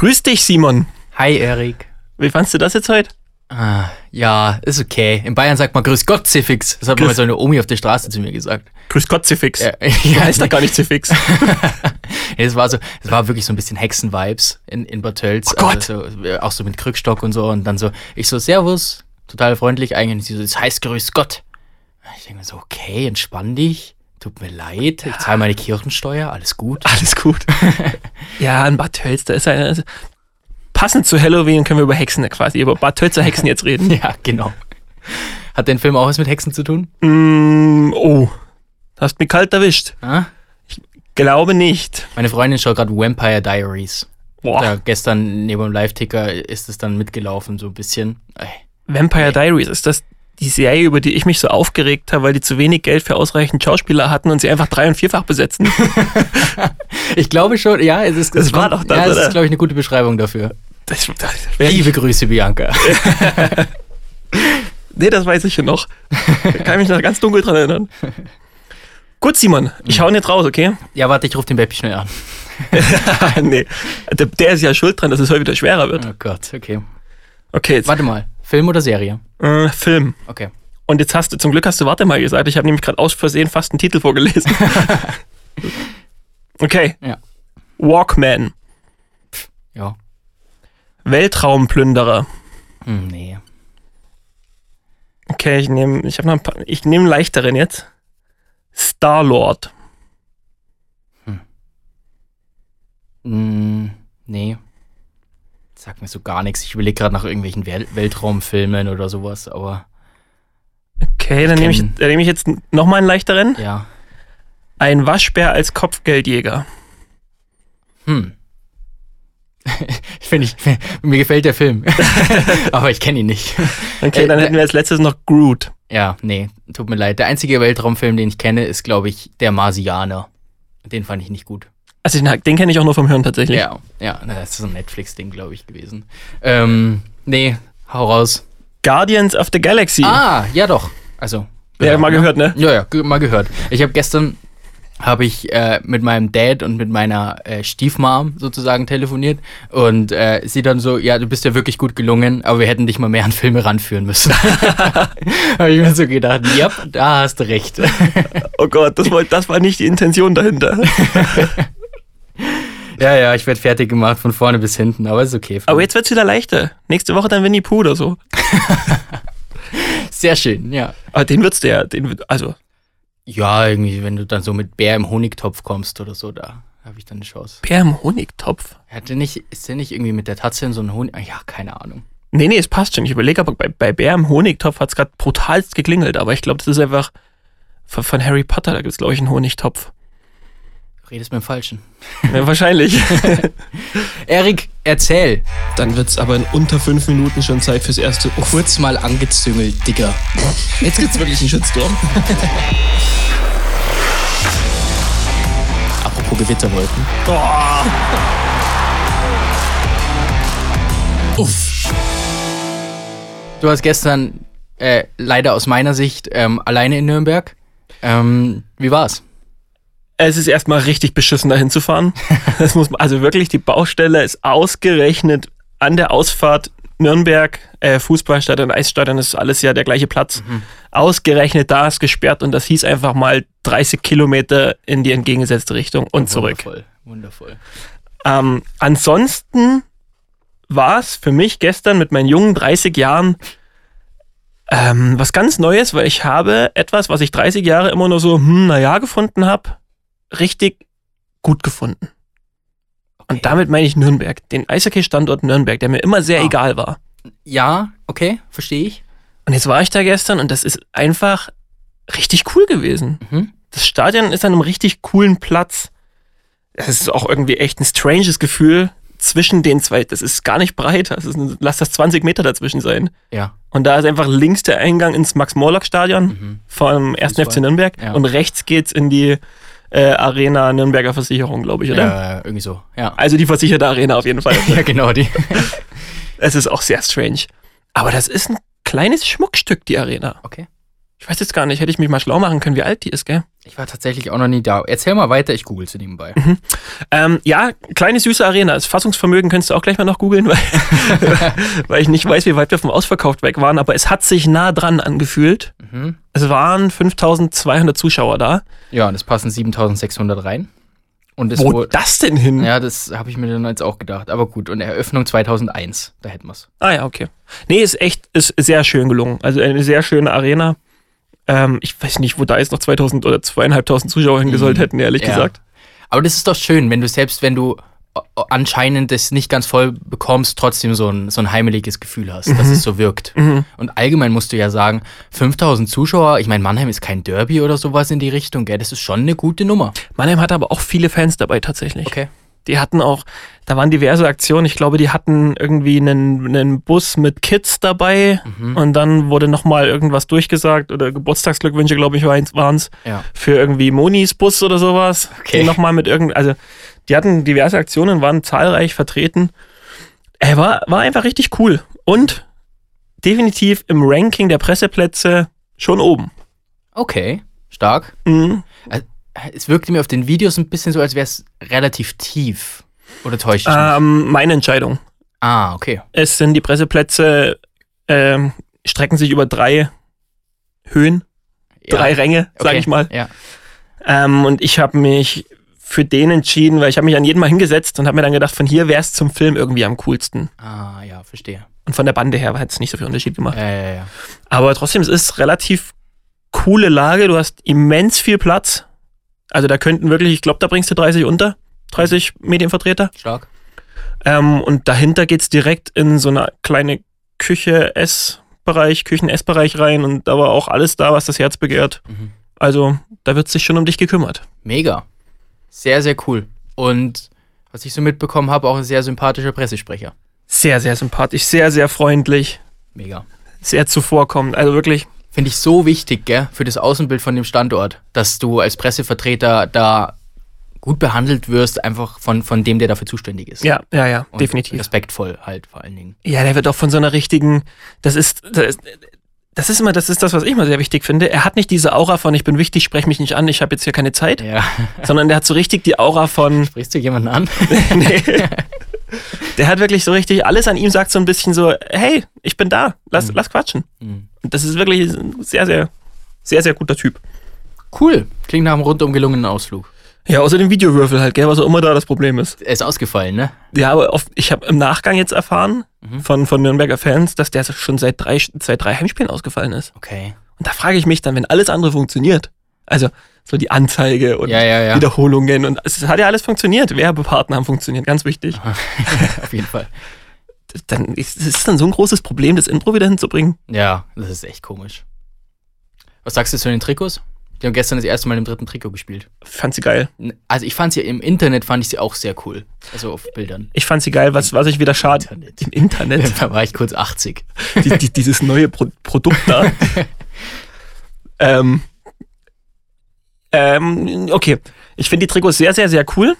Grüß dich, Simon. Hi, Erik. Wie fandst du das jetzt heute? Ah, ja, ist okay. In Bayern sagt man Grüß Gott, Zifix. Das hat Grüß- mal so eine Omi auf der Straße zu mir gesagt. Grüß Gott, Zifix. Ja, Ja, heißt doch gar nicht Zifix. Es war so, es war wirklich so ein bisschen Hexen-Vibes in, in Bad Tölz. Oh Gott. Also so, auch so mit Krückstock und so. Und dann so, ich so, Servus, total freundlich eigentlich. Und sie so, das heißt Grüß Gott. Ich denke mir so, okay, entspann dich. Tut mir leid, ich zahle meine Kirchensteuer, alles gut. Alles gut. ja, in Bad Tölz, da ist eine. also, Passend zu Halloween können wir über Hexen quasi, über Bad Tölzer Hexen jetzt reden. Ja, genau. Hat der Film auch was mit Hexen zu tun? Mm, oh, hast mich kalt erwischt. Ah? Glaube nicht. Meine Freundin schaut gerade Vampire Diaries. Boah. Da gestern neben dem Live-Ticker ist es dann mitgelaufen, so ein bisschen. Ey. Vampire Diaries, ist das die Serie, über die ich mich so aufgeregt habe, weil die zu wenig Geld für ausreichend Schauspieler hatten und sie einfach drei- und vierfach besetzen? Ich glaube schon, ja, es ist, Das war doch das, ja, es ist, glaube ich, eine gute Beschreibung dafür. Das, das Liebe Grüße, Bianca. Nee, das weiß ich ja noch. Da kann ich mich noch ganz dunkel dran erinnern. Gut, Simon, ich hau ihn jetzt raus, okay? Ja, warte, ich rufe den Beppi schnell an. nee, der, der ist ja schuld dran, dass es heute wieder schwerer wird. Oh Gott, okay. Okay, jetzt Warte mal, Film oder Serie? äh, Film. Okay. Und jetzt hast du, zum Glück hast du Warte mal gesagt, ich habe nämlich gerade aus Versehen fast einen Titel vorgelesen. okay. Ja. Walkman, Ja. Weltraumplünderer. Hm, nee. Okay, ich nehme, ich habe noch ein paar, ich nehme einen leichteren jetzt. Star-Lord. Hm, nee. Sagt mir so gar nichts. Ich überlege gerade nach irgendwelchen Wel Weltraumfilmen oder sowas, aber Okay, dann nehme ich, dann nehme ich jetzt nochmal einen leichteren. ja. Ein Waschbär als Kopfgeldjäger. Hm. Finde ich, mir gefällt der Film. aber ich kenne ihn nicht. Okay, dann äh, hätten wir als letztes noch Groot. Ja, nee, tut mir leid. Der einzige Weltraumfilm, den ich kenne, ist, glaube ich, Der Marsianer. Den fand ich nicht gut. Also den, den kenne ich auch nur vom Hören tatsächlich. Ja, ja, das ist so ein Netflix-Ding, glaube ich, gewesen. Ähm, nee, hau raus. Guardians of the Galaxy. Ah, ja doch. Also. ja, mal gehört, ne? Ja, ja, mal gehört. Ich habe gestern habe ich äh, mit meinem Dad und mit meiner äh, Stiefmom sozusagen telefoniert und äh, sie dann so, ja, du bist ja wirklich gut gelungen, aber wir hätten dich mal mehr an Filme ranführen müssen. habe ich mir so gedacht, ja, da hast du recht. Oh Gott, das war, das war nicht die Intention dahinter. ja, ja, ich werde fertig gemacht von vorne bis hinten, aber ist okay. Aber jetzt wird's wieder leichter. Nächste Woche dann Winnie Pooh oder so. Sehr schön, ja. Aber den wird's der, den, wird- also, Ja, irgendwie, wenn du dann so mit Bär im Honigtopf kommst oder so, da habe ich dann eine Chance. Bär im Honigtopf. Hat der nicht, ist der nicht irgendwie mit der Tatze in so einen Honig? Ja, keine Ahnung. Nee, nee, es passt schon. Ich überlege, aber bei, bei Bär im Honigtopf hat's gerade brutalst geklingelt. Aber ich glaube, das ist einfach von, von Harry Potter. Da gibt's glaube ich, einen Honigtopf. Redest mit dem Falschen. Ja, wahrscheinlich. Erik, erzähl. dann wird's aber in unter fünf Minuten schon Zeit fürs erste Uff. Kurz mal angezüngelt, Digga. Jetzt gibt's wirklich einen Shitstorm. Apropos Gewitterwolken. Boah. Uff. Du warst gestern, äh, leider aus meiner Sicht, ähm, alleine in Nürnberg. Ähm, wie war's? Es ist erstmal richtig beschissen, da hinzufahren. Das muss man, also wirklich, die Baustelle ist ausgerechnet an der Ausfahrt Nürnberg, äh, Fußballstadion, Eisstadion, ist alles ja der gleiche Platz. Ausgerechnet da ist gesperrt und das hieß einfach mal 30 Kilometer in die entgegengesetzte Richtung und zurück. Wundervoll, wundervoll. Ähm, ansonsten war es für mich gestern mit meinen jungen 30 Jahren ähm, was ganz Neues, weil ich habe etwas, was ich 30 Jahre immer nur so, hm, naja, gefunden habe, richtig gut gefunden. Und damit meine ich Nürnberg, den Eishockey-Standort Nürnberg, der mir immer sehr Ah. egal war. Ja, okay, verstehe ich. Und jetzt war ich da gestern und das ist einfach richtig cool gewesen. Mhm. Das Stadion ist an einem richtig coolen Platz. Es ist auch irgendwie echt ein stranges Gefühl zwischen den zwei. Das ist gar nicht breit. Das ist ein, lass das 20 Meter dazwischen sein. Ja. Und da ist einfach links der Eingang ins Max-Morlock-Stadion Mhm. vom 1. Fußball. FC Nürnberg Ja. und rechts geht's in die äh, Arena Nürnberger Versicherung, glaube ich, oder? Äh, irgendwie so, ja. Also die versicherte Arena auf jeden Fall. Ja, genau, die. es ist auch sehr strange. Aber das ist ein kleines Schmuckstück, die Arena. Okay. Ich weiß jetzt gar nicht, hätte ich mich mal schlau machen können, wie alt die ist, gell? Ich war tatsächlich auch noch nie da. Erzähl mal weiter, ich google sie nebenbei. Ähm, ja, kleine süße Arena. Das Fassungsvermögen könntest du auch gleich mal noch googeln, weil, weil ich nicht weiß, wie weit wir vom Ausverkauft weg waren, aber es hat sich nah dran angefühlt. Mhm. Es waren 5200 Zuschauer da. Ja, und es passen 7600 rein. Und es Wo wurde, das denn hin? ja, das habe ich mir dann jetzt auch gedacht. Aber gut, und Eröffnung 2001, da hätten wir's. Ah ja, okay. Nee, ist echt, ist sehr schön gelungen. Also eine sehr schöne Arena. Ähm, ich weiß nicht, wo da jetzt noch 2000 oder zweieinhalbtausend Zuschauer hingesollt hätten, ehrlich Mhm. Ja. gesagt. Aber das ist doch schön, wenn du selbst, wenn du anscheinend das nicht ganz voll bekommst, trotzdem so ein, so ein heimeliges Gefühl hast, dass es so wirkt. Und allgemein musst du ja sagen, 5000 Zuschauer, ich meine, Mannheim ist kein Derby oder sowas in die Richtung, gell? Das ist schon eine gute Nummer. Mannheim hatte aber auch viele Fans dabei tatsächlich. Okay. Die hatten auch, da waren diverse Aktionen. Ich glaube, die hatten irgendwie einen, einen Bus mit Kids dabei Mhm. und dann wurde nochmal irgendwas durchgesagt oder Geburtstagsglückwünsche, glaube ich, waren es Ja. für irgendwie Monis Bus oder sowas. Okay. Nochmal mit irgend, also die hatten diverse Aktionen, waren zahlreich vertreten. Er war, war einfach richtig cool und definitiv im Ranking der Presseplätze schon oben. Okay, stark. Mhm. Es wirkte mir auf den Videos ein bisschen so, als wäre es relativ tief. Oder täusche ich mich? Ähm, meine Entscheidung. Ah, okay. Es sind die Presseplätze, ähm, strecken sich über drei Höhen, Ja. drei Ränge, sag Okay. ich mal. Ja. Ähm, und ich habe mich für den entschieden, weil ich habe mich an jeden Mal hingesetzt und habe mir dann gedacht, von hier wäre es zum Film irgendwie am coolsten. Ah, ja, verstehe. Und von der Bande her hat es nicht so viel Unterschied gemacht. Ja, ja, ja. Aber trotzdem, es ist relativ coole Lage. Du hast immens viel Platz. Also da könnten wirklich, ich glaube, da bringst du 30 unter. 30 Medienvertreter. Stark. Ähm, und dahinter geht's direkt in so eine kleine Küche, Essbereich, Küchen-Essbereich rein und da war auch alles da, was das Herz begehrt. Mhm. Also da wird sich schon um dich gekümmert. Mega. Sehr, sehr cool. Und was ich so mitbekommen habe, auch ein sehr sympathischer Pressesprecher. Sehr, sehr sympathisch, sehr, sehr freundlich, Mega. sehr zuvorkommend. Also wirklich, Finde ich so wichtig, gell, für das Außenbild von dem Standort, dass du als Pressevertreter da gut behandelt wirst, einfach von, von dem, der dafür zuständig ist. ja, ja, ja, Und definitiv. Respektvoll halt vor allen Dingen. Ja, der wird auch von so einer richtigen, das ist, das ist, das ist immer, das ist das, was ich immer sehr wichtig finde. Er hat nicht diese Aura von, ich bin wichtig, sprech mich nicht an, ich habe jetzt hier keine Zeit, Ja. sondern der hat so richtig die Aura von, Sprichst du jemanden an? nee. Der hat wirklich so richtig, alles an ihm sagt so ein bisschen so, hey, ich bin da, lass, lass quatschen. Mhm. Und das ist wirklich ein sehr, sehr, sehr, sehr guter Typ. Cool. Klingt nach einem rundum gelungenen Ausflug. Ja, außer dem Videowürfel halt, gell, was auch immer da das Problem ist. Er ist ausgefallen, ne? Ja, aber oft, ich habe im Nachgang jetzt erfahren Mhm. von, von Nürnberger Fans, dass der schon seit drei, seit drei Heimspielen ausgefallen ist. Okay. Und da frage ich mich dann, wenn alles andere funktioniert, also so die Anzeige und Ja, ja, ja. Wiederholungen und es hat ja alles funktioniert, Werbepartner haben funktioniert, ganz wichtig. Auf jeden Fall. Dann ist es ist dann so ein großes Problem, das Intro wieder hinzubringen. Ja, das ist echt komisch. Was sagst du zu den Trikots? Die haben gestern das erste Mal im dritten Trikot gespielt. Fand sie geil. Also ich fand sie im Internet fand ich sie auch sehr cool. Also auf Bildern. Ich fand sie geil, was, was ich wieder schade. Internet. Im Internet. Da war ich kurz 80. die, die, dieses neue Pro Produkt da. ähm, ähm, okay. Ich finde die Trikots sehr, sehr, sehr cool.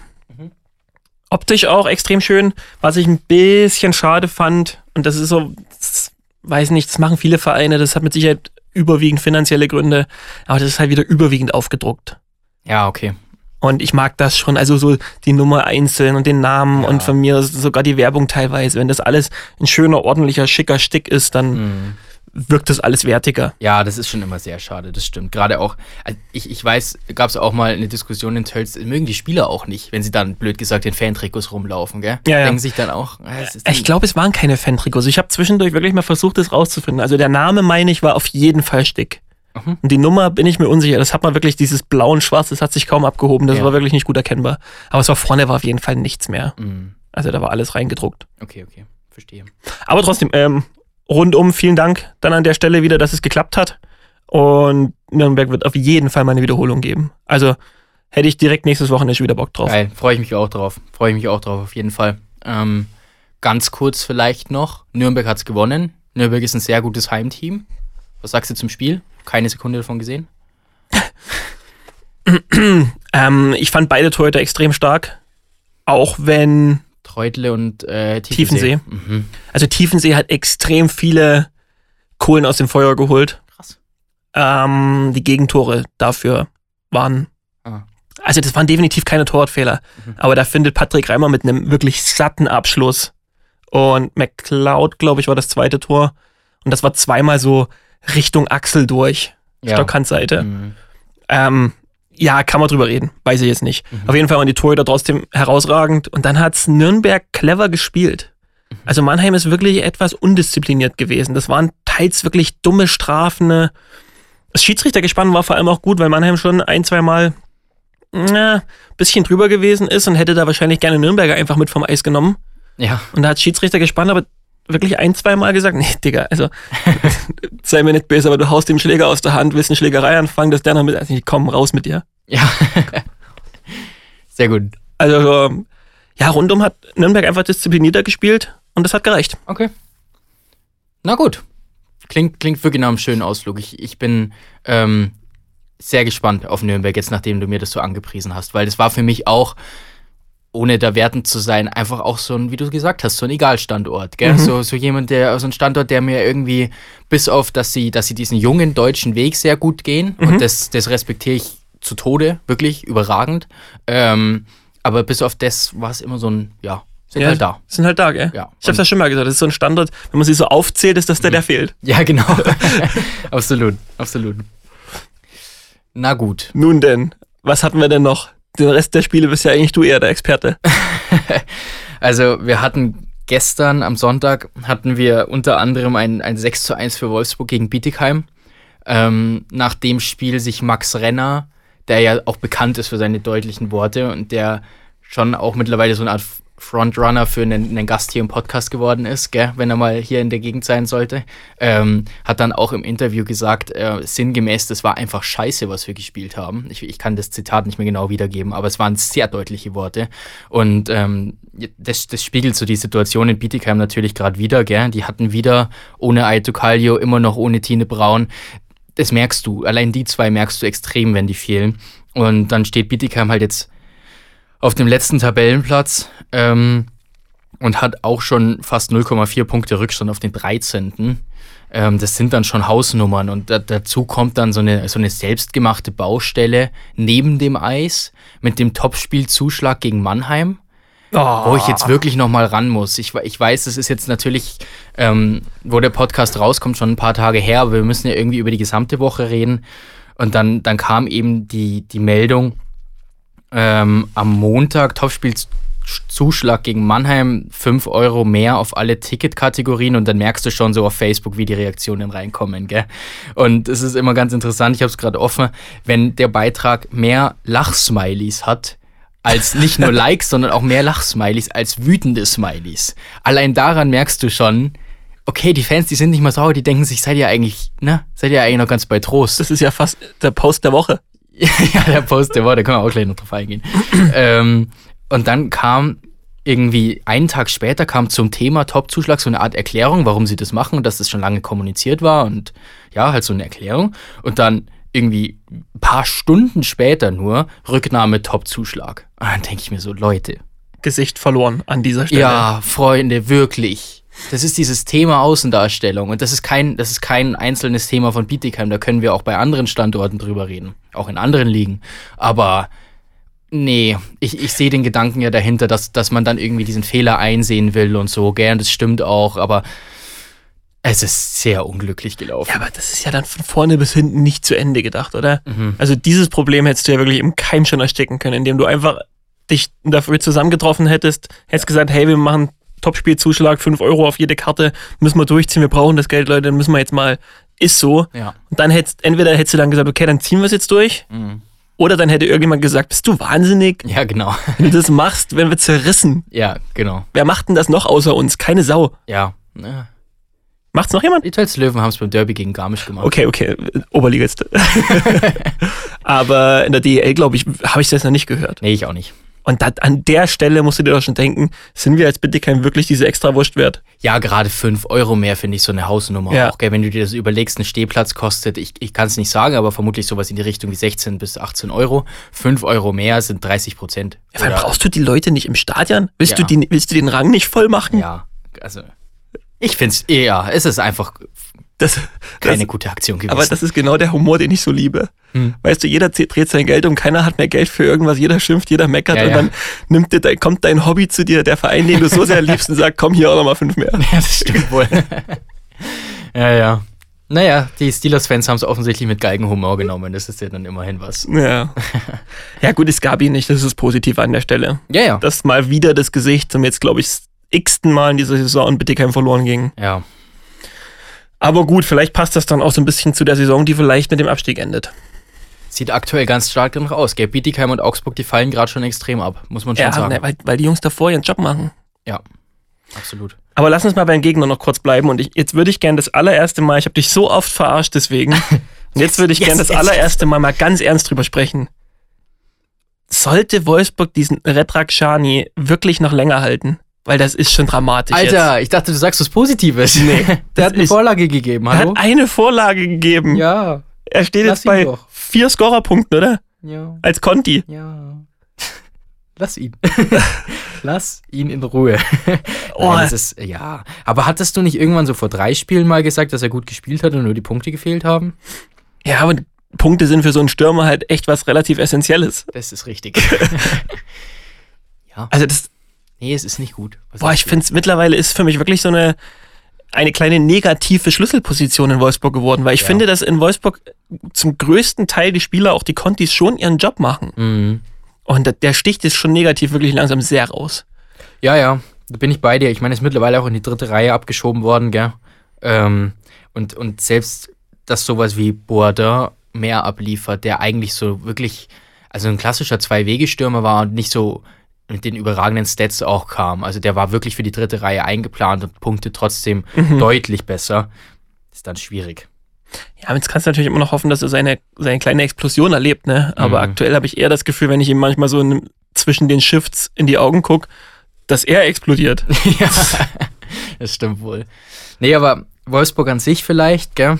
Optisch auch extrem schön. Was ich ein bisschen schade fand, und das ist so, das, weiß nicht, das machen viele Vereine, das hat mit Sicherheit überwiegend finanzielle Gründe, aber das ist halt wieder überwiegend aufgedruckt. Ja, okay. Und ich mag das schon, also so die Nummer einzeln und den Namen Ja. und von mir sogar die Werbung teilweise. Wenn das alles ein schöner, ordentlicher, schicker Stick ist, dann Mhm. Wirkt das alles wertiger. Ja, das ist schon immer sehr schade, das stimmt. Gerade auch, also ich, ich weiß, gab es auch mal eine Diskussion in Tölz, mögen die Spieler auch nicht, wenn sie dann, blöd gesagt, in Fantrikots rumlaufen, gell? Ja, ja. Denken sich dann auch, äh, es ist Ich glaube, es waren keine Fan-Trikots. Ich habe zwischendurch wirklich mal versucht, das rauszufinden. Also der Name, meine ich, war auf jeden Fall Stick. Mhm. Und die Nummer bin ich mir unsicher. Das hat man wirklich, dieses blau und schwarz, das hat sich kaum abgehoben. Das Ja. war wirklich nicht gut erkennbar. Aber es war vorne war auf jeden Fall nichts mehr. Mhm. Also da war alles reingedruckt. Okay, okay, verstehe. Aber trotzdem, ähm, rundum vielen Dank dann an der Stelle wieder, dass es geklappt hat. Und Nürnberg wird auf jeden Fall mal eine Wiederholung geben. Also hätte ich direkt nächstes Wochenende schon wieder Bock drauf. Geil, freue ich mich auch drauf. Freue ich mich auch drauf, auf jeden Fall. Ähm, ganz kurz vielleicht noch, Nürnberg hat's gewonnen. Nürnberg ist ein sehr gutes Heimteam. Was sagst du zum Spiel? Keine Sekunde davon gesehen. Ähm, ich fand beide Torhüter extrem stark. Auch wenn Treutle und äh, Tiefensee. Tiefensee. Mhm. Also Tiefensee hat extrem viele Kohlen aus dem Feuer geholt. Krass. ähm, die Gegentore dafür waren. Ah. Also das waren definitiv keine Torwartfehler. Mhm. Aber da findet Patrick Reimer mit einem wirklich satten Abschluss. Und McLeod, glaube ich, war das zweite Tor. Und das war zweimal so Richtung Achsel durch. Ja. Stockhandseite. Mhm. Ähm, ja, kann man drüber reden. Weiß ich jetzt nicht. Mhm. Auf jeden Fall waren die Torhüter trotzdem herausragend. Und dann hat's Nürnberg clever gespielt. Mhm. Also Mannheim ist wirklich etwas undiszipliniert gewesen. Das waren teils wirklich dumme Strafen. Das Schiedsrichtergespann war vor allem auch gut, weil Mannheim schon ein, zwei Mal na, bisschen drüber gewesen ist und hätte da wahrscheinlich gerne Nürnberger einfach mit vom Eis genommen. Ja. Und da hat Schiedsrichtergespann aber wirklich ein, zwei Mal gesagt, nee, Digga, also sei mir nicht böse, aber du haust dem Schläger aus der Hand, willst eine Schlägerei anfangen, dass der dann mit, also ich komm raus mit dir. Ja. Sehr gut. Also, ähm, ja, rundum hat Nürnberg einfach disziplinierter gespielt und das hat gereicht. Okay. Na gut. Klingt, klingt wirklich nach einem schönen Ausflug. Ich, ich bin ähm, sehr gespannt auf Nürnberg, jetzt nachdem du mir das so angepriesen hast, weil das war für mich auch, ohne da wertend zu sein, einfach auch so ein, wie du gesagt hast, so ein Egalstandort. Gell? Mhm. So, so jemand, der, so ein Standort, der mir irgendwie, bis auf, dass sie, dass sie diesen jungen deutschen Weg sehr gut gehen, Mhm. und das, das respektiere ich zu Tode, wirklich überragend. Ähm, aber bis auf das war es immer so ein, ja, sind ja, halt da. Sind halt da, gell? Ja. Ich hab's ja schon mal gesagt, das ist so ein Standort, wenn man sie so aufzählt, ist das der, der fehlt. Ja, genau. absolut, absolut. Na gut. Nun denn, was hatten wir denn noch? Den Rest der Spiele bist ja eigentlich du eher der Experte. Also, wir hatten gestern am Sonntag hatten wir unter anderem ein, ein 6 zu 1 für Wolfsburg gegen Bietigheim. Ähm, nach dem Spiel sich Max Renner, der ja auch bekannt ist für seine deutlichen Worte und der schon auch mittlerweile so eine Art Frontrunner für einen, einen Gast hier im Podcast geworden ist, gell, wenn er mal hier in der Gegend sein sollte, ähm, hat dann auch im Interview gesagt, äh, sinngemäß, das war einfach scheiße, was wir gespielt haben. Ich, ich kann das Zitat nicht mehr genau wiedergeben, aber es waren sehr deutliche Worte. Und ähm, das, das spiegelt so die Situation in Bietigheim natürlich gerade wieder, gell? Die hatten wieder ohne Aito Kallio, immer noch ohne Tine Braun. Das merkst du. Allein die zwei merkst du extrem, wenn die fehlen. Und dann steht Bietigheim halt jetzt auf dem letzten Tabellenplatz ähm, und hat auch schon fast 0,4 Punkte Rückstand auf den 13. Ähm, das sind dann schon Hausnummern und da, dazu kommt dann so eine, so eine selbstgemachte Baustelle neben dem Eis mit dem Topspielzuschlag gegen Mannheim wo ich jetzt wirklich noch mal ran muss. Ich, ich weiß, es ist jetzt natürlich, ähm, wo der Podcast rauskommt, schon ein paar Tage her, aber wir müssen ja irgendwie über die gesamte Woche reden. Und dann, dann kam eben die, die Meldung ähm, am Montag, Topspielzuschlag gegen Mannheim, 5 Euro mehr auf alle Ticketkategorien und dann merkst du schon so auf Facebook, wie die Reaktionen reinkommen. Gell? Und es ist immer ganz interessant, ich habe es gerade offen, wenn der Beitrag mehr Lachsmileys hat, als nicht nur Likes, sondern auch mehr Lachsmileys als wütende Smileys. Allein daran merkst du schon, okay, die Fans, die sind nicht mal sauer, die denken sich, seid ihr eigentlich, ne, seid ihr eigentlich noch ganz bei Trost. Das ist ja fast der Post der Woche. ja, der Post, der war, da können wir auch gleich noch drauf eingehen. ähm, und dann kam irgendwie einen Tag später kam zum Thema Top-Zuschlag so eine Art Erklärung, warum sie das machen und dass das schon lange kommuniziert war und ja, halt so eine Erklärung. Und dann irgendwie ein paar Stunden später nur Rücknahme Top-Zuschlag. Und dann denke ich mir so, Leute. Gesicht verloren an dieser Stelle. Ja, Freunde, wirklich. Das ist dieses Thema Außendarstellung und das ist kein, das ist kein einzelnes Thema von Bietigheim. Da können wir auch bei anderen Standorten drüber reden, auch in anderen Ligen. Aber nee, ich, ich sehe den Gedanken ja dahinter, dass, dass man dann irgendwie diesen Fehler einsehen will und so, und das stimmt auch, aber es ist sehr unglücklich gelaufen. Ja, aber das ist ja dann von vorne bis hinten nicht zu Ende gedacht, oder? Mhm. Also dieses Problem hättest du ja wirklich im Keim schon ersticken können, indem du einfach dich dafür zusammengetroffen hättest, hättest gesagt, hey, wir machen Topspielzuschlag, 5 Euro auf jede Karte, müssen wir durchziehen, wir brauchen das Geld, Leute, dann müssen wir jetzt mal, ist so. Ja. Und dann hättest, entweder hättest du dann gesagt, okay, dann ziehen wir es jetzt durch, Mhm. oder dann hätte irgendjemand gesagt, bist du wahnsinnig, Ja, genau. wenn du das machst, werden wir zerrissen. Ja, genau. Wer macht denn das noch außer uns? Keine Sau. Ja. ja. Macht's noch jemand? Die Tölz Löwen haben es beim Derby gegen Garmisch gemacht. Okay, okay, Oberligist. Aber in der DEL, glaube ich, habe ich das noch nicht gehört. Nee, ich auch nicht. Und dat, an der Stelle musst du dir doch schon denken, sind wir als Bittigheim wirklich diese extra Wurst wert? Ja, gerade 5 Euro mehr finde ich so eine Hausnummer Ja. auch. Gell? Wenn du dir das überlegst, ein Stehplatz kostet, ich, ich kann es nicht sagen, aber vermutlich sowas in die Richtung wie 16 bis 18 Euro. 5 Euro mehr sind 30 Prozent. Ja, weil brauchst du die Leute nicht im Stadion? Willst, Ja. du, die, willst du den Rang nicht voll machen? Ja, also ich finde es, ja, es ist einfach Das, Keine das, gute Aktion gewesen. aber das ist genau der Humor, den ich so liebe. Hm. Weißt du, jeder dreht sein Geld um, keiner hat mehr Geld für irgendwas, jeder schimpft, jeder meckert Ja, und ja. dann nimmt dir, kommt dein Hobby zu dir, der Verein, den du so sehr liebst und sagt, komm hier auch nochmal fünf mehr. Ja, das stimmt wohl. ja, ja. Naja, die Steelers-Fans haben es offensichtlich mit Geigenhumor genommen. Das ist ja dann immerhin was. Ja. Ja gut, es gab ihn nicht, das ist das Positive an der Stelle. Ja, ja. Dass mal wieder das Gesicht zum jetzt, glaube ich, x-ten Mal in dieser Saison und Bittigheim verloren ging. Ja. Aber gut, vielleicht passt das dann auch so ein bisschen zu der Saison, die vielleicht mit dem Abstieg endet. Sieht aktuell ganz stark danach aus. Gell? Bietigheim und Augsburg, die fallen gerade schon extrem ab, muss man schon Ja, sagen. ne, weil, weil die Jungs davor ihren Job machen. Ja, absolut. Aber lass uns mal beim Gegner noch kurz bleiben. Und ich, jetzt würde ich gerne das allererste Mal, ich habe dich so oft verarscht deswegen. Und jetzt würde ich Yes, gerne das yes, allererste Mal mal ganz ernst drüber sprechen. Sollte Wolfsburg diesen Retrak Shani wirklich noch länger halten? Weil das ist schon dramatisch. Alter, ich dachte, du sagst was Positives. Nee, Der das hat eine ist- Vorlage gegeben, jetzt. Er hallo? hat eine Vorlage gegeben. Ja, Er steht Lass jetzt bei doch. Vier Scorerpunkten, oder? ja, Als Conti. ja. Lass ihn. Lass ihn in Ruhe. Oh. Nein, das ist, ja. Aber hattest du nicht irgendwann so vor drei Spielen mal gesagt, dass er gut gespielt hat und nur die Punkte gefehlt haben? Ja, aber Punkte sind für so einen Stürmer halt echt was relativ Essentielles. Das ist richtig. Also das, nee, es ist nicht gut. Boah, ich finde es mittlerweile ist für mich wirklich so eine, eine kleine negative Schlüsselposition in Wolfsburg geworden, weil ich Ja. finde, dass in Wolfsburg zum größten Teil die Spieler, auch die Contis, schon ihren Job machen. Mhm. Und der sticht jetzt schon negativ wirklich langsam sehr raus. Ja, ja, da bin ich bei dir. Ich meine, ist mittlerweile auch in die dritte Reihe abgeschoben worden, gell? Ähm, und, und selbst, dass sowas wie Boardin mehr abliefert, der eigentlich so wirklich, also ein klassischer Zwei-Wege-Stürmer war und nicht so mit den überragenden Stats auch kam. Also der war wirklich für die dritte Reihe eingeplant und Punkte trotzdem deutlich besser. Ist dann schwierig. Ja, jetzt kannst du natürlich immer noch hoffen, dass er seine, seine kleine Explosion erlebt, ne? Aber Mhm. aktuell habe ich eher das Gefühl, wenn ich ihm manchmal so in, zwischen den Shifts in die Augen gucke, dass er explodiert. ja, das stimmt wohl. Nee, aber Wolfsburg an sich vielleicht, gell,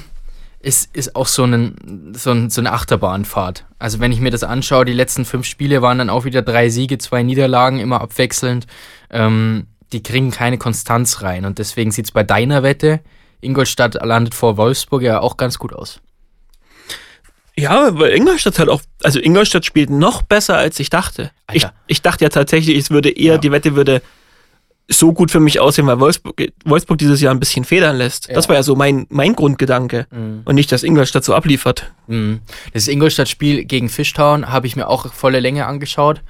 ist, ist auch so, ein, so, ein, so eine Achterbahnfahrt. Also wenn ich mir das anschaue, die letzten fünf Spiele waren dann auch wieder drei Siege, zwei Niederlagen, immer abwechselnd. Ähm, die kriegen keine Konstanz rein und deswegen sieht es bei deiner Wette, Ingolstadt landet vor Wolfsburg ja auch ganz gut aus. Ja, weil Ingolstadt halt auch, also Ingolstadt spielt noch besser, als ich dachte. Ich, ich dachte ja tatsächlich, es würde eher, Ja. die Wette würde so gut für mich aussehen, weil Wolfsburg, Wolfsburg dieses Jahr ein bisschen federn lässt. Das Ja. war ja so mein, mein Grundgedanke. Und nicht, dass Ingolstadt so abliefert. Mhm. Das Ingolstadt-Spiel gegen Fishtown habe ich mir auch volle Länge angeschaut.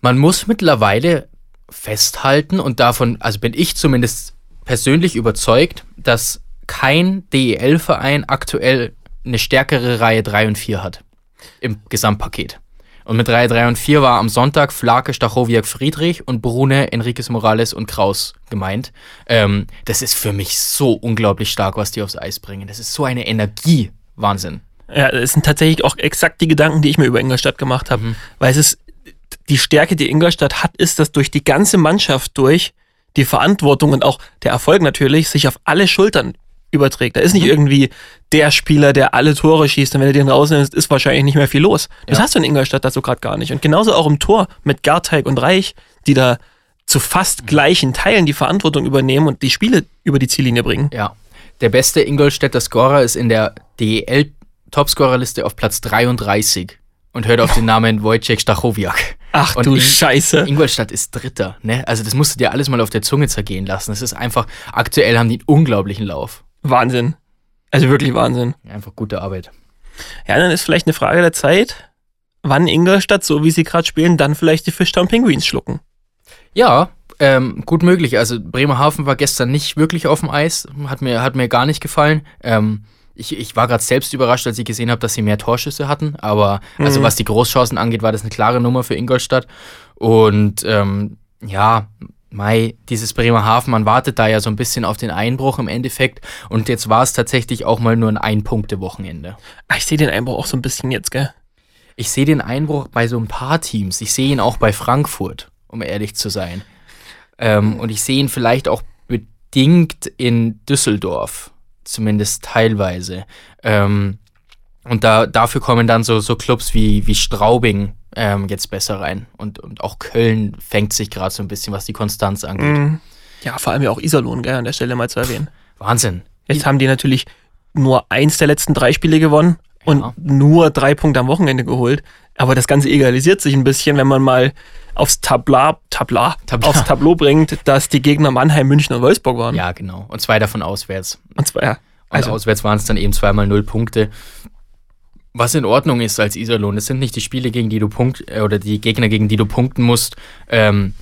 Man muss mittlerweile festhalten und davon, also bin ich zumindest persönlich überzeugt, dass kein DEL-Verein aktuell eine stärkere Reihe 3 und 4 hat im Gesamtpaket. Und mit Reihe 3 und 4 war am Sonntag Flake, Stachowiak, Friedrich und Brune, Enriquez Morales und Kraus gemeint. Ähm, das ist für mich so unglaublich stark, was die aufs Eis bringen. Das ist so eine Energie. Wahnsinn. Ja, das sind tatsächlich auch exakt die Gedanken, die ich mir über Ingolstadt gemacht habe. Mhm. Weil es ist, die Stärke, die Ingolstadt hat, ist, dass durch die ganze Mannschaft durch die Verantwortung und auch der Erfolg natürlich sich auf alle Schultern überträgt. Da ist Mhm. nicht irgendwie der Spieler, der alle Tore schießt und wenn du den rausnimmst, ist wahrscheinlich nicht mehr viel los. Das Ja. hast du in Ingolstadt dazu gerade gar nicht. Und genauso auch im Tor mit Garteig und Reich, die da zu Mhm. fast gleichen Teilen die Verantwortung übernehmen und die Spiele über die Ziellinie bringen. Ja. Der beste Ingolstädter Scorer ist in der DEL-Topscorerliste auf Platz 33 und hört auf den Namen Wojciech Stachowiak. Ach Und du in- Scheiße. Ingolstadt ist Dritter, ne? Also das musst du dir alles mal auf der Zunge zergehen lassen. Es ist einfach, aktuell haben die einen unglaublichen Lauf. Wahnsinn. Also wirklich Wahnsinn. Einfach gute Arbeit. Ja, dann ist vielleicht eine Frage der Zeit, wann Ingolstadt, so wie sie gerade spielen, dann vielleicht die Fishtown Penguins schlucken. Ja, ähm, gut möglich. Also Bremerhaven war gestern nicht wirklich auf dem Eis. Hat mir, hat mir gar nicht gefallen. Ähm, ich, ich war gerade selbst überrascht, als ich gesehen habe, dass sie mehr Torschüsse hatten. Aber also Mhm. was die Großchancen angeht, war das eine klare Nummer für Ingolstadt. Und ähm, ja, Mai, dieses Bremerhaven, man wartet da ja so ein bisschen auf den Einbruch im Endeffekt. Und jetzt war es tatsächlich auch mal nur ein Ein-Punkte-Wochenende. Ah, ich sehe den Einbruch auch so ein bisschen jetzt, gell? Ich sehe den Einbruch bei so ein paar Teams. Ich sehe ihn auch bei Frankfurt, um ehrlich zu sein. Ähm, und ich sehe ihn vielleicht auch bedingt in Düsseldorf, zumindest teilweise. Ähm, und da, dafür kommen dann so, so Clubs wie, wie Straubing ähm, jetzt besser rein. Und, und auch Köln fängt sich gerade so ein bisschen, was die Konstanz angeht. Mhm. Ja, vor allem ja auch Iserlohn, gell, an der Stelle mal zu erwähnen. Wahnsinn. Jetzt haben die natürlich nur eins der letzten drei Spiele gewonnen und Ja. nur drei Punkte am Wochenende geholt. Aber das Ganze egalisiert sich ein bisschen, wenn man mal aufs Tabla, Tabla, Tabla. aufs Tableau bringt, dass die Gegner Mannheim, München und Wolfsburg waren. Ja, genau. Und zwei davon auswärts. Und zwar, ja. Und Also, auswärts waren es dann eben zweimal null Punkte. Was in Ordnung ist als Iserlohn. Es sind nicht die Spiele, gegen die du punkt äh, oder die Gegner, gegen die du punkten musst. Ähm,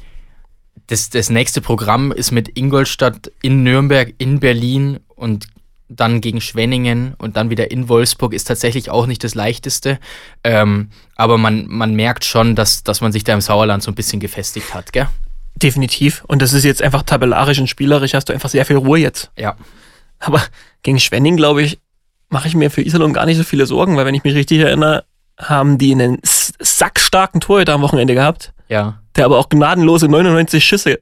das, das nächste Programm ist mit Ingolstadt in Nürnberg, in Berlin und dann gegen Schwenningen und dann wieder in Wolfsburg ist tatsächlich auch nicht das leichteste. Ähm, aber man, man merkt schon, dass, dass man sich da im Sauerland so ein bisschen gefestigt hat, gell? definitiv. Und das ist jetzt einfach tabellarisch und spielerisch, hast du einfach sehr viel Ruhe jetzt. Ja. Aber gegen Schwenning, glaube ich, mache ich mir für Iserlohn gar nicht so viele Sorgen, weil wenn ich mich richtig erinnere, haben die einen sackstarken Torhüter am Wochenende gehabt, Ja. der aber auch gnadenlose 99 Schüsse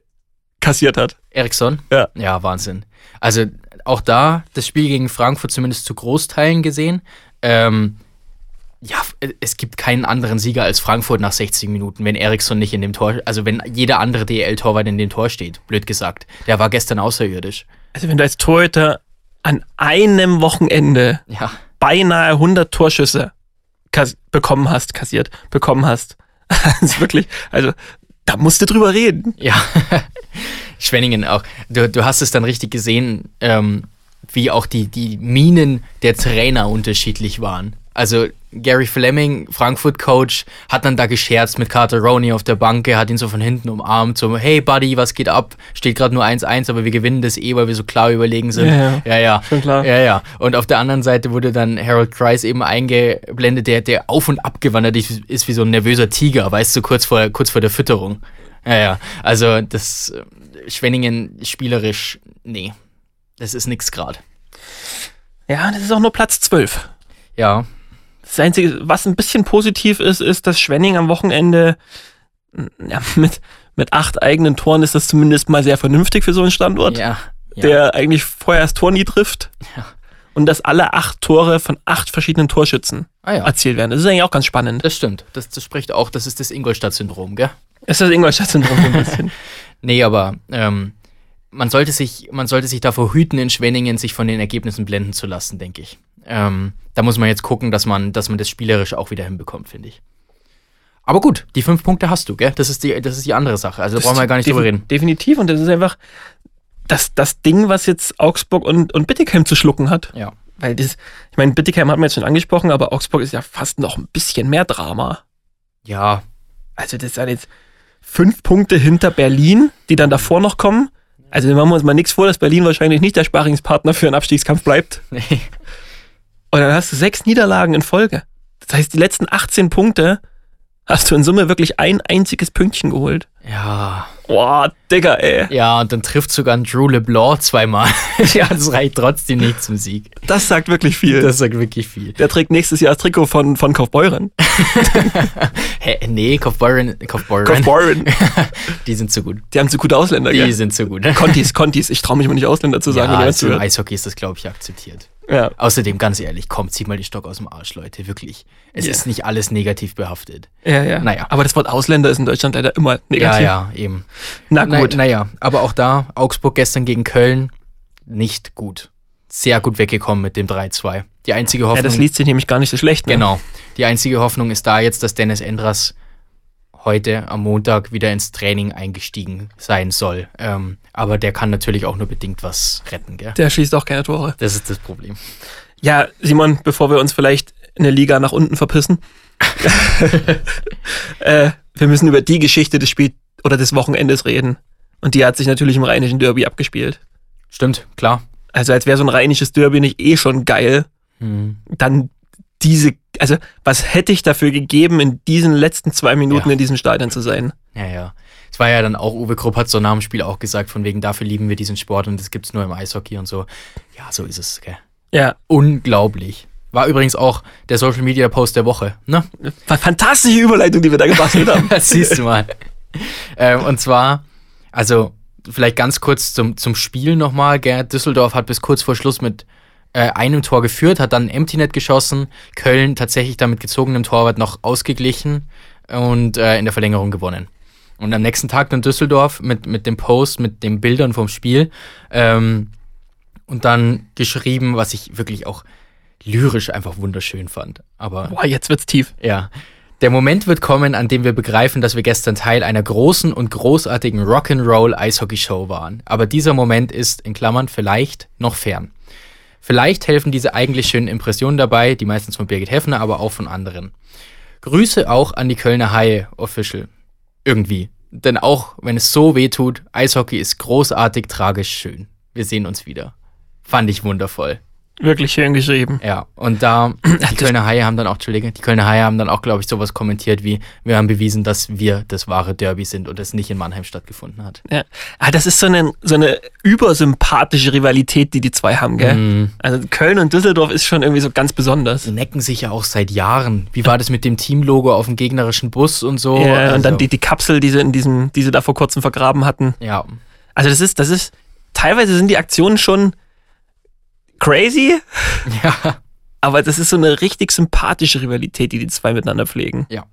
kassiert hat. Eriksson? Ja. Ja, Wahnsinn. Also auch da das Spiel gegen Frankfurt zumindest zu Großteilen gesehen. Ähm, ja, es gibt keinen anderen Sieger als Frankfurt nach 60 Minuten, wenn Eriksson nicht in dem Tor, also wenn jeder andere DL-Torwart in dem Tor steht, blöd gesagt. Der war gestern außerirdisch. Also wenn du als Torhüter an einem Wochenende Ja. beinahe 100 Torschüsse bekommen hast, kassiert, bekommen hast, ist wirklich, also da musst du drüber reden. Ja, Schwenningen auch. Du, du hast es dann richtig gesehen, ähm, wie auch die, die Minen der Trainer unterschiedlich waren. Also Gary Fleming, Frankfurt-Coach, hat dann da gescherzt mit Carter Roney auf der Bank. Er hat ihn so von hinten umarmt, so, hey Buddy, was geht ab? Steht gerade nur 1-1, aber wir gewinnen das eh, weil wir so klar überlegen sind. Ja, ja. ja. ja. Schon klar. Ja, ja. Und auf der anderen Seite wurde dann Harold Kreis eben eingeblendet, der, der auf und abgewandert ist, ist wie so ein nervöser Tiger, weißt du, kurz vor, kurz vor der Fütterung. Ja, ja. Also das äh, Schwenningen spielerisch, nee. Das ist nix grad. Ja, das ist auch nur Platz 12. Ja, Das Einzige, was ein bisschen positiv ist, ist, dass Schwenning am Wochenende m, ja, mit, mit acht eigenen Toren ist das zumindest mal sehr vernünftig für so einen Standort, ja. ja. der eigentlich vorher das Tor nie trifft. Ja. Und dass alle acht Tore von acht verschiedenen Torschützen ah, erzielt werden. Das ist eigentlich auch ganz spannend. Das stimmt. Das, das spricht auch, das ist das Ingolstadt-Syndrom, gell? Das ist das Ingolstadt-Syndrom ein bisschen. Nee, aber ähm, man, sollte sich, man sollte sich davor hüten, in Schwenningen sich von den Ergebnissen blenden zu lassen, denke ich. Ähm, da muss man jetzt gucken, dass man, dass man das spielerisch auch wieder hinbekommt, finde ich. Aber gut, die fünf Punkte hast du, gell? Das ist die, das ist die andere Sache. Also da brauchen wir gar nicht drüber reden. Definitiv. Und das ist einfach das, das Ding, was jetzt Augsburg und, und Bittigheim zu schlucken hat. Ja. Weil das, ich meine, Bittigheim hat man jetzt schon angesprochen, aber Augsburg ist ja fast noch ein bisschen mehr Drama. Ja, Also das sind jetzt fünf Punkte hinter Berlin, die dann davor noch kommen. Also machen wir uns mal nichts vor, dass Berlin wahrscheinlich nicht der Sparingspartner für einen Abstiegskampf bleibt. nee. Und dann hast du sechs Niederlagen in Folge. Das heißt, die letzten 18 Punkte hast du in Summe wirklich ein einziges Pünktchen geholt. Ja. Boah, Digga, ey. Ja, und dann trifft sogar ein Drew LeBlanc zweimal. ja, das reicht trotzdem nicht zum Sieg. Das sagt wirklich viel. Das sagt wirklich viel. Der trägt nächstes Jahr das Trikot von, von Kaufbeuren. Hä, nee, Kaufbeuren, Kaufbeuren, Kaufbeuren. die sind zu gut. Die haben zu gute Ausländer, Die gell? sind zu gut. Contis, Contis. Ich traue mich mal nicht Ausländer zu sagen, ja, also im. Eishockey ist das, glaube ich, akzeptiert. Ja. Außerdem, ganz ehrlich, komm, zieh mal den Stock aus dem Arsch, Leute, wirklich. Es Ja. ist nicht alles negativ behaftet. Ja, ja. Naja. Aber das Wort Ausländer ist in Deutschland leider immer negativ. Ja, ja, eben. Na Na, gut. naja, aber auch da, Augsburg gestern gegen Köln, nicht gut. Sehr gut weggekommen mit dem 3-2. Die einzige Hoffnung. ja, das liest sich nämlich gar nicht so schlecht. Ne? Genau. Die einzige Hoffnung ist da jetzt, dass Dennis Endras heute am Montag wieder ins Training eingestiegen sein soll. Ähm, aber der kann natürlich auch nur bedingt was retten, gell? Der schließt auch keine Tore. Das ist das Problem. Ja, Simon, bevor wir uns vielleicht in der Liga nach unten verpissen, äh, wir müssen über die Geschichte des Spiel oder des Wochenendes reden. Und die hat sich natürlich im rheinischen Derby abgespielt. Stimmt, klar. Also als wäre so ein rheinisches Derby nicht eh schon geil, Hm. dann diese, also was hätte ich dafür gegeben, in diesen letzten zwei Minuten Ja. in diesem Stadion zu sein? Ja, ja. Es war ja dann auch, Uwe Krupp hat so nach dem Spiel auch gesagt, von wegen, dafür lieben wir diesen Sport und das gibt's nur im Eishockey und so. Ja, so ist es, gell? Ja, Unglaublich. War übrigens auch der Social Media Post der Woche, ne? fa- fantastische Überleitung, die wir da gebastelt haben. Das siehst du mal. ähm, und zwar, also vielleicht ganz kurz zum, zum Spiel nochmal. Gerd Düsseldorf hat bis kurz vor Schluss mit äh, einem Tor geführt, hat dann ein Empty Net geschossen. Köln tatsächlich dann mit gezogenem Torwart noch ausgeglichen und äh, in der Verlängerung gewonnen. Und am nächsten Tag dann Düsseldorf mit, mit dem Post, mit den Bildern vom Spiel. Ähm, und dann geschrieben, was ich wirklich auch lyrisch einfach wunderschön fand. Aber Boah, jetzt wird's tief. ja. Der Moment wird kommen, an dem wir begreifen, dass wir gestern Teil einer großen und großartigen Rock'n'Roll Eishockey-Show waren. Aber dieser Moment ist, in Klammern, vielleicht noch fern. Vielleicht helfen diese eigentlich schönen Impressionen dabei, die meistens von Birgit Heffner, aber auch von anderen. Grüße auch an die Kölner Haie Official. Irgendwie. Denn auch wenn es so weh tut, Eishockey ist großartig, tragisch, schön. Wir sehen uns wieder. Fand ich wundervoll. Wirklich schön geschrieben. Ja, und da, die Kölner Haie haben dann auch, Entschuldige, die Kölner Haie haben dann auch, glaube ich, sowas kommentiert wie, wir haben bewiesen, dass wir das wahre Derby sind und es nicht in Mannheim stattgefunden hat. Ja. Ah, das ist so eine, so eine übersympathische Rivalität, die die zwei haben, gell? Mhm. Also Köln und Düsseldorf ist schon irgendwie so ganz besonders. Die necken sich ja auch seit Jahren. Wie war das mit dem Teamlogo auf dem gegnerischen Bus und so? Ja, Also, und dann die, die Kapsel, die sie in diesem, die sie da vor kurzem vergraben hatten. Ja, Also das ist, das ist, teilweise sind die Aktionen schon crazy, ja, aber das ist so eine richtig sympathische Rivalität, die die zwei miteinander pflegen. ja.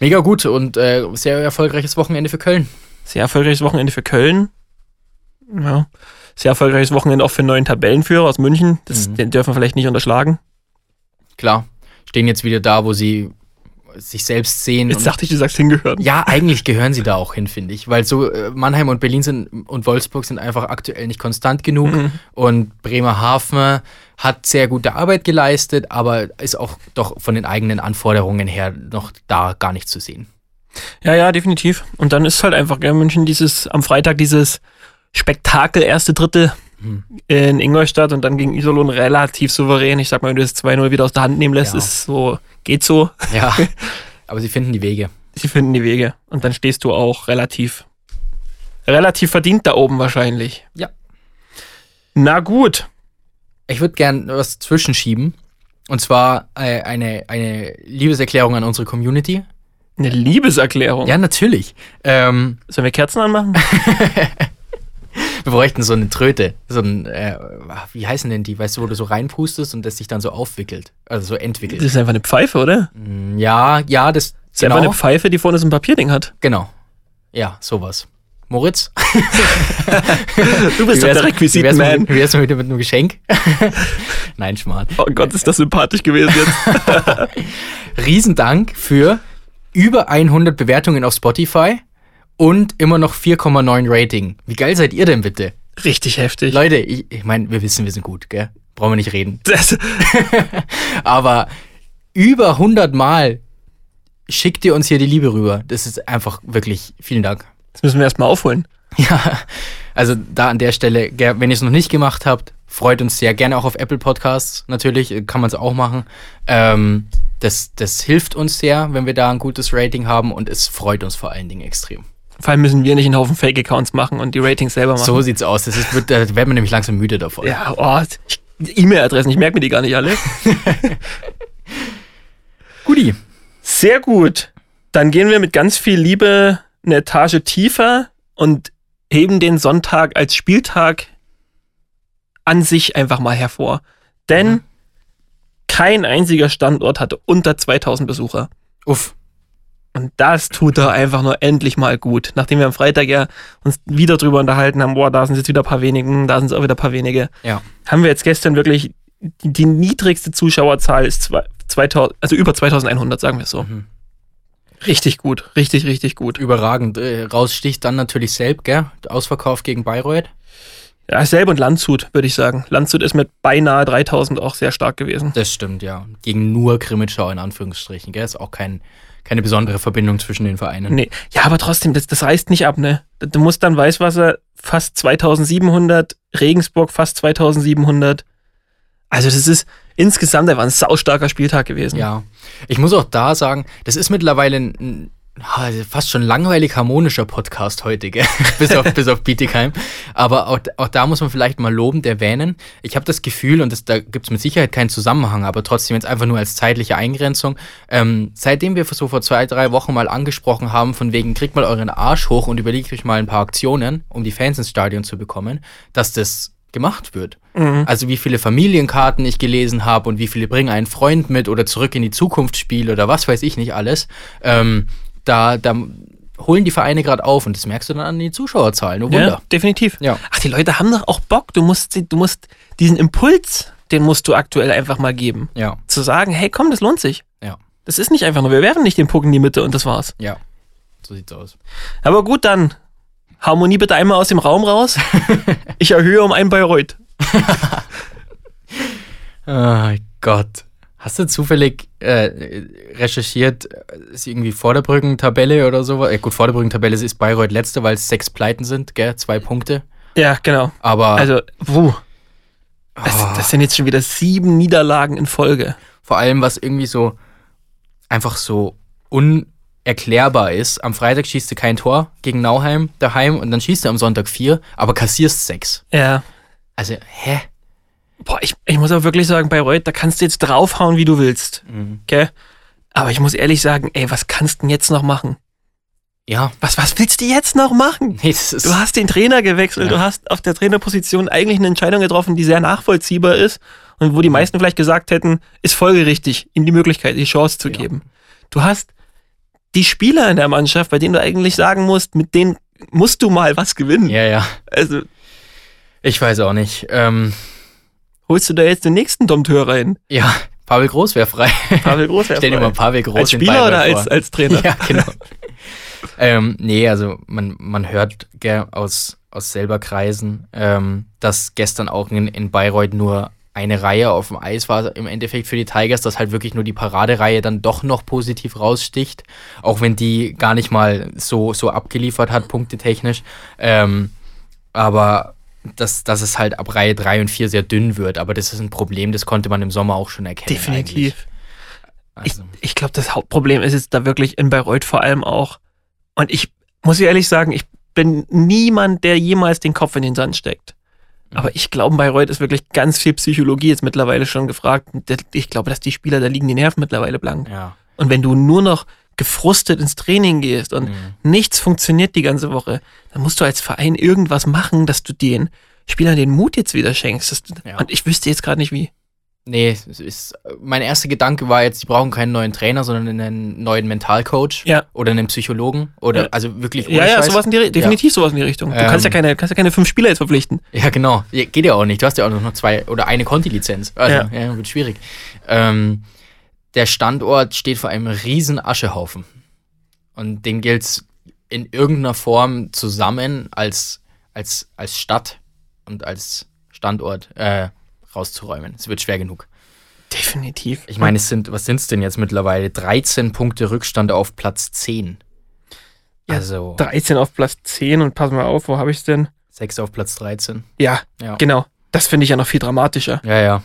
Mega gut und äh, sehr erfolgreiches Wochenende für Köln. Sehr erfolgreiches Wochenende für Köln. Ja. Sehr erfolgreiches Wochenende auch für einen neuen Tabellenführer aus München. Das, Mhm. Den dürfen wir vielleicht nicht unterschlagen. Klar, stehen jetzt wieder da, wo sie sich selbst sehen. Jetzt dachte ich, du sagst hingehören. Ja, eigentlich gehören sie da auch hin, finde ich. Weil so äh, Mannheim und Berlin sind und Wolfsburg sind einfach aktuell nicht konstant genug. Mhm. Und Bremerhaven hat sehr gute Arbeit geleistet, aber ist auch doch von den eigenen Anforderungen her noch da gar nicht zu sehen. Ja, ja, definitiv. Und dann ist halt einfach gell, München dieses, am Freitag dieses Spektakel, erste Drittel Hm. In Ingolstadt und dann gegen Iserlohn relativ souverän. Ich sag mal, wenn du das 2-0 wieder aus der Hand nehmen lässt, Ja. ist so, geht so. Ja, aber sie finden die Wege. Sie finden die Wege. Und dann stehst du auch relativ, relativ verdient da oben wahrscheinlich. Ja. Na gut. Ich würde gern was zwischenschieben. Und zwar äh, eine, eine Liebeserklärung an unsere Community. Eine Liebeserklärung. Ja, natürlich. Ähm, Sollen wir Kerzen anmachen? wir bräuchten so eine Tröte. So ein, äh, wie heißen denn die? Weißt du, wo du so reinpustest und das sich dann so aufwickelt. Also so Das entwickelt. ist einfach eine Pfeife, oder? Mm, Ja, ja, das Das ist einfach genau. eine Pfeife, die vorne so ein Papierding hat. Genau. Ja, sowas. Moritz? Du bist doch der Requisitenman. wie wär's mit, mit einem Geschenk? Nein, Schmarrn. Oh Gott, ist das sympathisch gewesen jetzt. Riesendank für über 100 Bewertungen auf Spotify und immer noch 4,9 Rating. Wie geil seid ihr denn bitte? Richtig heftig. Leute, ich, ich meine, wir wissen, wir sind gut, gell? Brauchen wir nicht reden. Das, Aber über 100 Mal schickt ihr uns hier die Liebe rüber. Das ist einfach wirklich, vielen Dank. das müssen wir erstmal aufholen. Ja, also da an der Stelle, ger- wenn ihr es noch nicht gemacht habt, freut uns sehr. Gerne auch auf Apple Podcasts, natürlich, äh, kann man es auch machen. Ähm, das, das hilft uns sehr, wenn wir da ein gutes Rating haben und es freut uns vor allen Dingen extrem. Vor allem müssen wir nicht einen Haufen Fake-Accounts machen und die Ratings selber machen. So sieht's aus. Das ist, wird, da werden wir nämlich langsam müde davon. Ja, oh, E-Mail-Adressen, ich merke mir die gar nicht alle. Guti. Sehr gut. Dann gehen wir mit ganz viel Liebe eine Etage tiefer und heben den Sonntag als Spieltag an sich einfach mal hervor. Denn Mhm. kein einziger Standort hatte unter 2000 Besucher. Uff. Und das tut er einfach nur endlich mal gut. Nachdem wir am Freitag ja uns wieder drüber unterhalten haben, boah, da sind jetzt wieder ein paar wenige, hm, da sind es auch wieder ein paar wenige, Ja. haben wir jetzt gestern wirklich die, die niedrigste Zuschauerzahl ist zwei, 2000, also über 2100, sagen wir es so. Mhm. Richtig gut, richtig, richtig gut. Überragend. Äh, raussticht dann natürlich Selb, gell? Ausverkauf gegen Bayreuth. Ja, selbe und Landshut, würde ich sagen. Landshut ist mit beinahe 3000 auch sehr stark gewesen. Das stimmt, ja. Gegen nur Krimitschau in Anführungsstrichen, gell? Ist auch kein, keine besondere Verbindung zwischen den Vereinen. Nee. Ja, aber trotzdem, das, das reißt nicht ab, ne? Du musst dann Weißwasser fast 2700, Regensburg fast 2700. Also das ist insgesamt einfach ein saustarker Spieltag gewesen. Ja. Ich muss auch da sagen, das ist mittlerweile ein, fast schon langweilig harmonischer Podcast heute, gell? bis, auf, bis auf Bietigheim. Aber auch, auch da muss man vielleicht mal lobend erwähnen. Ich habe das Gefühl, und das, da gibt es mit Sicherheit keinen Zusammenhang, aber trotzdem jetzt einfach nur als zeitliche Eingrenzung. Ähm, seitdem wir so vor zwei, drei Wochen mal angesprochen haben, von wegen, kriegt mal euren Arsch hoch und überlegt euch mal ein paar Aktionen, um die Fans ins Stadion zu bekommen, dass das gemacht wird. Mhm. Also wie viele Familienkarten ich gelesen habe und wie viele bringen einen Freund mit oder zurück in die Zukunft Spiel oder was weiß ich nicht alles. Ähm, da, da holen die Vereine gerade auf und das merkst du dann an den Zuschauerzahlen. Nur Wunder. Ja, definitiv. Ja. Ach, die Leute haben doch auch Bock. Du musst, sie- du musst diesen Impuls, den musst du aktuell einfach mal geben. Ja, Zu sagen, hey, komm, das lohnt sich. ja, Das ist nicht einfach nur, wir werfen nicht den Puck in die Mitte und das war's. ja. So sieht's aus. Aber gut, dann Harmonie bitte einmal aus dem Raum raus. Ich erhöhe um ein Bayreuth. Oh Gott. Hast du zufällig äh, recherchiert, äh, ist irgendwie Vorderbrücken-Tabelle oder so? Äh, gut, Vorderbrücken-Tabelle ist Bayreuth letzte, weil es sechs Pleiten sind, gell? Zwei Punkte. Ja, genau. Aber Also, wo? Das, Oh. das sind jetzt schon wieder sieben Niederlagen in Folge. vor allem, was irgendwie so einfach so unerklärbar ist. Am Freitag schießt du kein Tor gegen Nauheim daheim und dann schießt du am Sonntag vier, aber kassierst sechs. Ja. Also, hä? Boah, ich, ich muss aber wirklich sagen, Bayreuth, da kannst du jetzt draufhauen, wie du willst. Okay? Aber ich muss ehrlich sagen, ey, was kannst du denn jetzt noch machen? Ja, Was, was willst du jetzt noch machen? nee. Du hast den Trainer gewechselt, Ja. du hast auf der Trainerposition eigentlich eine Entscheidung getroffen, die sehr nachvollziehbar ist und wo die meisten vielleicht gesagt hätten, ist folgerichtig, ihm die Möglichkeit, die Chance zu Ja. geben. Du hast die Spieler in der Mannschaft, bei denen du eigentlich sagen musst, mit denen musst du mal was gewinnen. ja, ja. Also Ich weiß auch nicht. Ähm, holst du da jetzt den nächsten Dompteur rein? ja, Pavel Groß wäre frei. Pavel Groß wäre Stell dir frei. mal Pavel Groß Als Spieler oder als, als Trainer? Ja, genau. ähm, nee, also man, man hört gell, aus, aus selber Kreisen, ähm, dass gestern auch in, in Bayreuth nur eine Reihe auf dem Eis war im Endeffekt für die Tigers, dass halt wirklich nur die Paradereihe dann doch noch positiv raussticht, auch wenn die gar nicht mal so, so abgeliefert hat, punktetechnisch. Ähm, aber dass, dass es halt ab Reihe 3 und 4 sehr dünn wird, aber das ist ein Problem, das konnte man im Sommer auch schon erkennen. Definitiv. eigentlich. Ich, Also, ich glaube, das Hauptproblem ist jetzt da wirklich in Bayreuth vor allem auch. Und ich muss ehrlich sagen, ich bin niemand, der jemals den Kopf in den Sand steckt. Mhm. Aber ich glaube, Bayreuth ist wirklich ganz viel Psychologie jetzt mittlerweile schon gefragt. Ich glaube, dass die Spieler, da liegen die Nerven mittlerweile blank. ja. Und wenn du nur noch gefrustet ins Training gehst und Mhm. nichts funktioniert die ganze Woche, dann musst du als Verein irgendwas machen, dass du den Spielern den Mut jetzt wieder schenkst. Du, Ja. Und ich wüsste jetzt gerade nicht wie. Nee, es ist, mein erster Gedanke war jetzt, die brauchen keinen neuen Trainer, sondern einen neuen Mentalcoach Ja. oder einen Psychologen oder Ja. also wirklich ohne Ja, ja, sowas in die, definitiv sowas in die Richtung. Du Ähm. kannst ja keine, kannst ja keine fünf Spieler jetzt verpflichten. Ja, genau. Geht ja auch nicht. Du hast ja auch noch zwei oder eine Conti-Lizenz. Also, Ja. ja. wird schwierig. Ähm, der Standort steht vor einem riesen Aschehaufen. Und den gilt es in irgendeiner Form zusammen als, als, als Stadt und als Standort äh, rauszuräumen. Es wird schwer genug. Definitiv. Ich meine, es sind, was sind es denn jetzt mittlerweile? 13 Punkte Rückstand auf Platz 10. Ja, also 13 auf Platz 10 und pass mal auf, wo habe ich es denn? 6 auf Platz 13. Ja, Ja. genau. Das finde ich ja noch viel dramatischer. Ja, ja.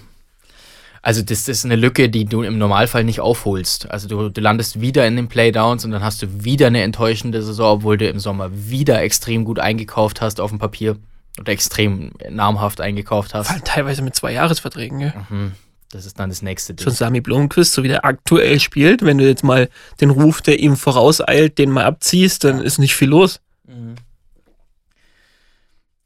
Also das, das ist eine Lücke, die du im Normalfall nicht aufholst. Also du, du landest wieder in den Playdowns und dann hast du wieder eine enttäuschende Saison, obwohl du im Sommer wieder extrem gut eingekauft hast auf dem Papier oder extrem namhaft eingekauft Vor hast. allem teilweise mit zwei Jahresverträgen. Gell? Mhm. Das ist dann das nächste Ding. Schon Sami Blomqvist, so wie der aktuell spielt, wenn du jetzt mal den Ruf, der ihm vorauseilt, den mal abziehst, dann ist nicht viel los. Mhm.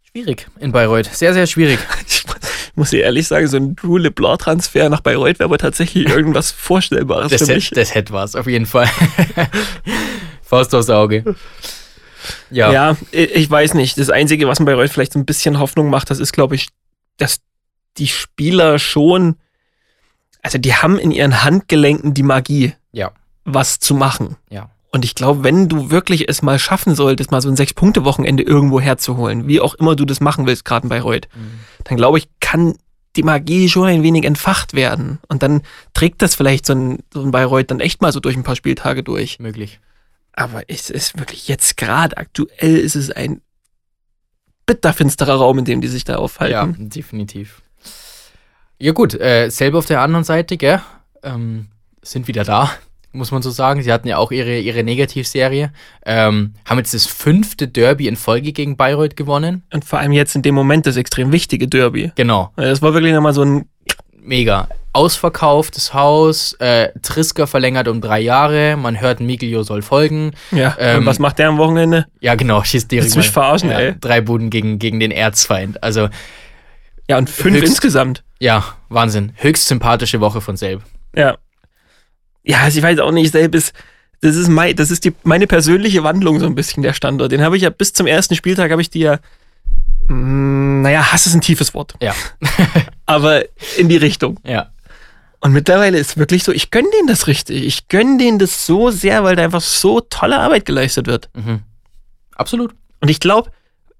Schwierig in Bayreuth. Sehr, sehr schwierig. Ich muss dir ehrlich sagen, so ein Drew LeBlanc-Transfer nach Bayreuth wäre aber tatsächlich irgendwas Vorstellbares Das, für mich. hätte, das hätte was, auf jeden Fall. Faust aufs Auge. Ja. Ja, ich ich weiß nicht. Das Einzige, was mir bei Bayreuth vielleicht so ein bisschen Hoffnung macht, das ist, glaube ich, dass die Spieler schon, also die haben in ihren Handgelenken die Magie, Ja. was zu machen. Ja. Und ich glaube, wenn du wirklich es mal schaffen solltest, mal so ein Sechs-Punkte-Wochenende irgendwo herzuholen, wie auch immer du das machen willst, gerade in Bayreuth, dann glaube ich, kann die Magie schon ein wenig entfacht werden. Und dann trägt das vielleicht so ein, so ein Bayreuth dann echt mal so durch ein paar Spieltage durch. Möglich. Aber es ist wirklich jetzt gerade aktuell ist es ein bitterfinsterer Raum, in dem die sich da Ja, aufhalten. definitiv. Ja gut, äh, selber auf der anderen Seite, gell, ähm, sind wieder da, muss man so sagen. Sie hatten ja auch ihre, ihre Negativserie. Ähm, haben jetzt das fünfte Derby in Folge gegen Bayreuth gewonnen. Und vor allem jetzt in dem Moment das extrem wichtige Derby. Genau, Das war wirklich nochmal so ein, mega. Ausverkauftes Haus, äh, Trisker verlängert um drei Jahre, man hört, Miglio soll folgen. ja, Ähm, und was macht der am Wochenende? Ja, genau, schießt direkt mich mal- verarschen, ja, ey? Drei Buden gegen, gegen den Erzfeind. Also, Ja, und fünf höchst- insgesamt. ja, Wahnsinn. Höchst sympathische Woche von Selb. Ja. Ja, also ich weiß auch nicht, selbst Das ist, mein, das ist die, meine persönliche Wandlung so ein bisschen, der Standort. Den habe ich ja bis zum ersten Spieltag, habe ich die ja, mh, naja, Hass ist ein tiefes Wort, Ja. aber in die Richtung. ja. Und mittlerweile ist wirklich so, ich gönne denen das richtig. Ich gönne denen das so sehr, weil da einfach so tolle Arbeit geleistet wird. Mhm. Absolut. Und ich glaube,